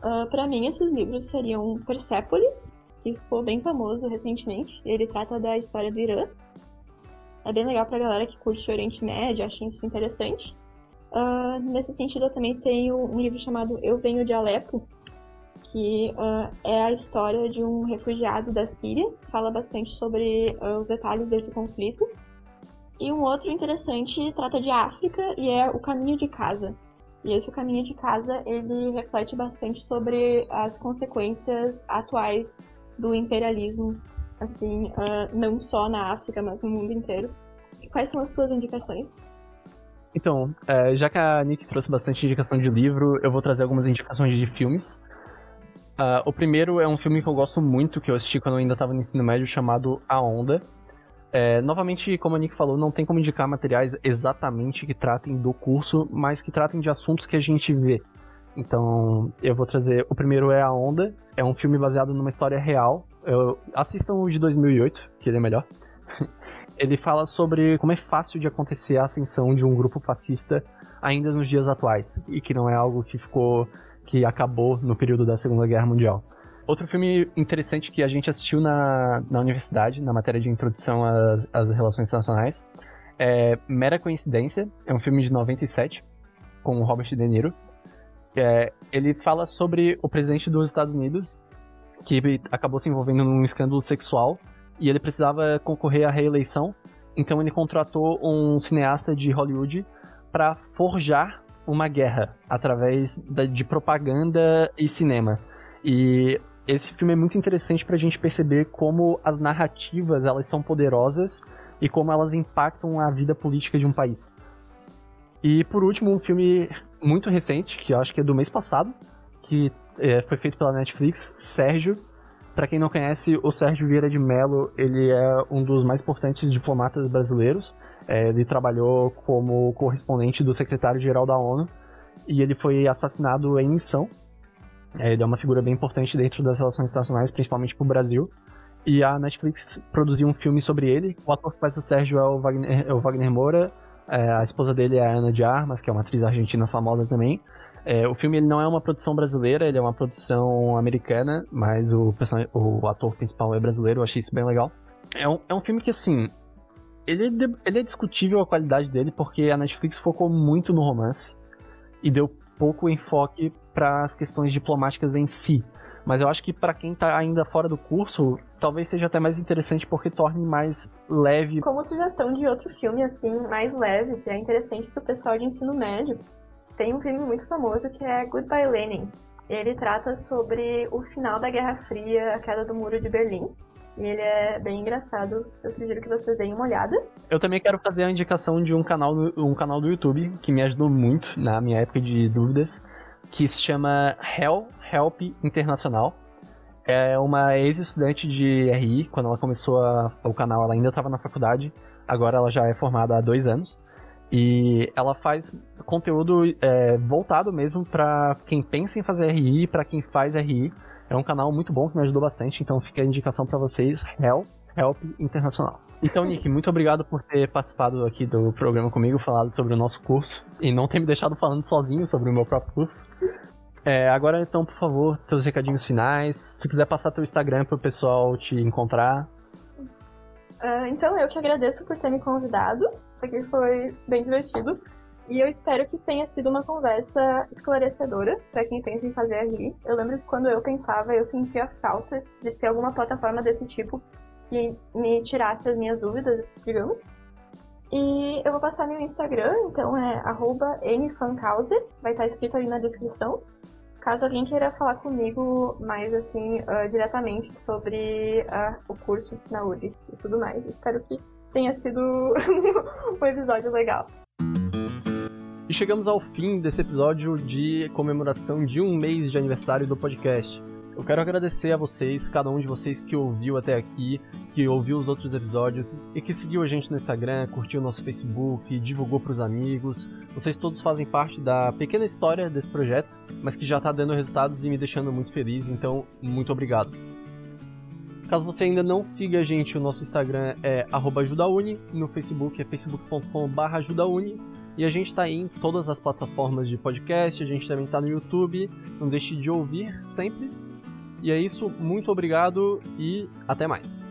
Ah, para mim, esses livros seriam Persepolis, que ficou bem famoso recentemente. Ele trata da história do Irã. É bem legal pra galera que curte Oriente Médio, acha isso interessante. Ah, nesse sentido, eu também tenho um livro chamado Eu Venho de Alepo, que ah, é a história de um refugiado da Síria. Fala bastante sobre ah, os detalhes desse conflito. E um outro interessante trata de África e é O Caminho de Casa. E esse O Caminho de Casa, ele reflete bastante sobre as consequências atuais do imperialismo, assim, ah, não só na África, mas no mundo inteiro. Quais são as tuas indicações? Então, é, já que a Nick trouxe bastante indicação de livro, eu vou trazer algumas indicações de filmes. Ah, o primeiro é um filme que eu gosto muito, que eu assisti quando eu ainda estava no ensino médio, chamado A Onda. É, novamente, como a Nick falou, não tem como indicar materiais exatamente que tratem do curso, mas que tratem de assuntos que a gente vê. Então, eu vou trazer. O primeiro é A Onda, é um filme baseado numa história real. Eu, assistam o de 2008, que ele é melhor. ele fala sobre como é fácil de acontecer a ascensão de um grupo fascista ainda nos dias atuais e que não é algo que ficou que acabou no período da Segunda Guerra Mundial. Outro filme interessante que a gente assistiu na, na universidade, na matéria de introdução às, às relações internacionais, é Mera Coincidência, é um filme de 97, com o Robert De Niro. É, ele fala sobre o presidente dos Estados Unidos, que acabou se envolvendo num escândalo sexual e ele precisava concorrer à reeleição, então ele contratou um cineasta de Hollywood para forjar uma guerra através da- de propaganda e cinema. E esse filme é muito interessante para a gente perceber como as narrativas elas são poderosas e como elas impactam a vida política de um país. E por último, um filme muito recente, que eu acho que é do mês passado, que é, foi feito pela Netflix, Sérgio, Pra quem não conhece, o Sérgio Vieira de Mello, ele é um dos mais importantes diplomatas brasileiros. É, ele trabalhou como correspondente do secretário-geral da ONU e ele foi assassinado em missão. É, ele é uma figura bem importante dentro das relações internacionais, principalmente pro Brasil. E a Netflix produziu um filme sobre ele. O ator que faz o Sérgio é o Wagner, é o Wagner Moura. É, a esposa dele é a Ana de Armas, que é uma atriz argentina famosa também. É, o filme ele não é uma produção brasileira, ele é uma produção americana, mas o, o ator principal é brasileiro, eu achei isso bem legal. É um, é um filme que, assim, ele, é ele é discutível a qualidade dele, porque a Netflix focou muito no romance e deu pouco enfoque para as questões diplomáticas em si. Mas eu acho que para quem tá ainda fora do curso, talvez seja até mais interessante porque torne mais leve. Como sugestão de outro filme, assim, mais leve, que é interessante pro pessoal de ensino médio, tem um filme muito famoso que é Goodbye Lenin. Ele trata sobre o final da Guerra Fria, a queda do Muro de Berlim. E ele é bem engraçado. Eu sugiro que vocês deem uma olhada. Eu também quero fazer a indicação de um canal, um canal do YouTube que me ajudou muito na minha época de dúvidas, que se chama Hel- Help Internacional. É uma ex-estudante de RI, quando ela começou a- o canal, ela ainda estava na faculdade, agora ela já é formada há dois anos. E ela faz conteúdo é, voltado mesmo para quem pensa em fazer RI, para quem faz RI. É um canal muito bom que me ajudou bastante, então fica a indicação para vocês, Help, Help Internacional. Então, Nick, muito obrigado por ter participado aqui do programa comigo, falado sobre o nosso curso e não ter me deixado falando sozinho sobre o meu próprio curso. É, agora, então, por favor, teus recadinhos finais. Se tu quiser passar teu Instagram pro pessoal te encontrar. Ah, então, eu que agradeço por ter me convidado. Isso aqui foi bem divertido. E eu espero que tenha sido uma conversa esclarecedora para quem pensa em fazer RI. Eu lembro que quando eu pensava, eu sentia falta de ter alguma plataforma desse tipo que me tirasse as minhas dúvidas, digamos. E eu vou passar meu Instagram, então é arroba nfancauser, vai estar escrito ali na descrição. Caso alguém queira falar comigo mais assim, uh, diretamente sobre uh, o curso na URGS e tudo mais, espero que tenha sido um episódio legal. E chegamos ao fim desse episódio de comemoração de um mês de aniversário do podcast. Eu quero agradecer a vocês, cada um de vocês que ouviu até aqui, que ouviu os outros episódios e que seguiu a gente no Instagram, curtiu nosso Facebook, divulgou para os amigos. Vocês todos fazem parte da pequena história desse projeto, mas que já está dando resultados e me deixando muito feliz, então muito obrigado. Caso você ainda não siga a gente, o nosso Instagram é ajudauni, no Facebook é facebook.com/ajudauni e a gente está em todas as plataformas de podcast, a gente também está no YouTube. Não deixe de ouvir sempre e é isso, muito obrigado e até mais.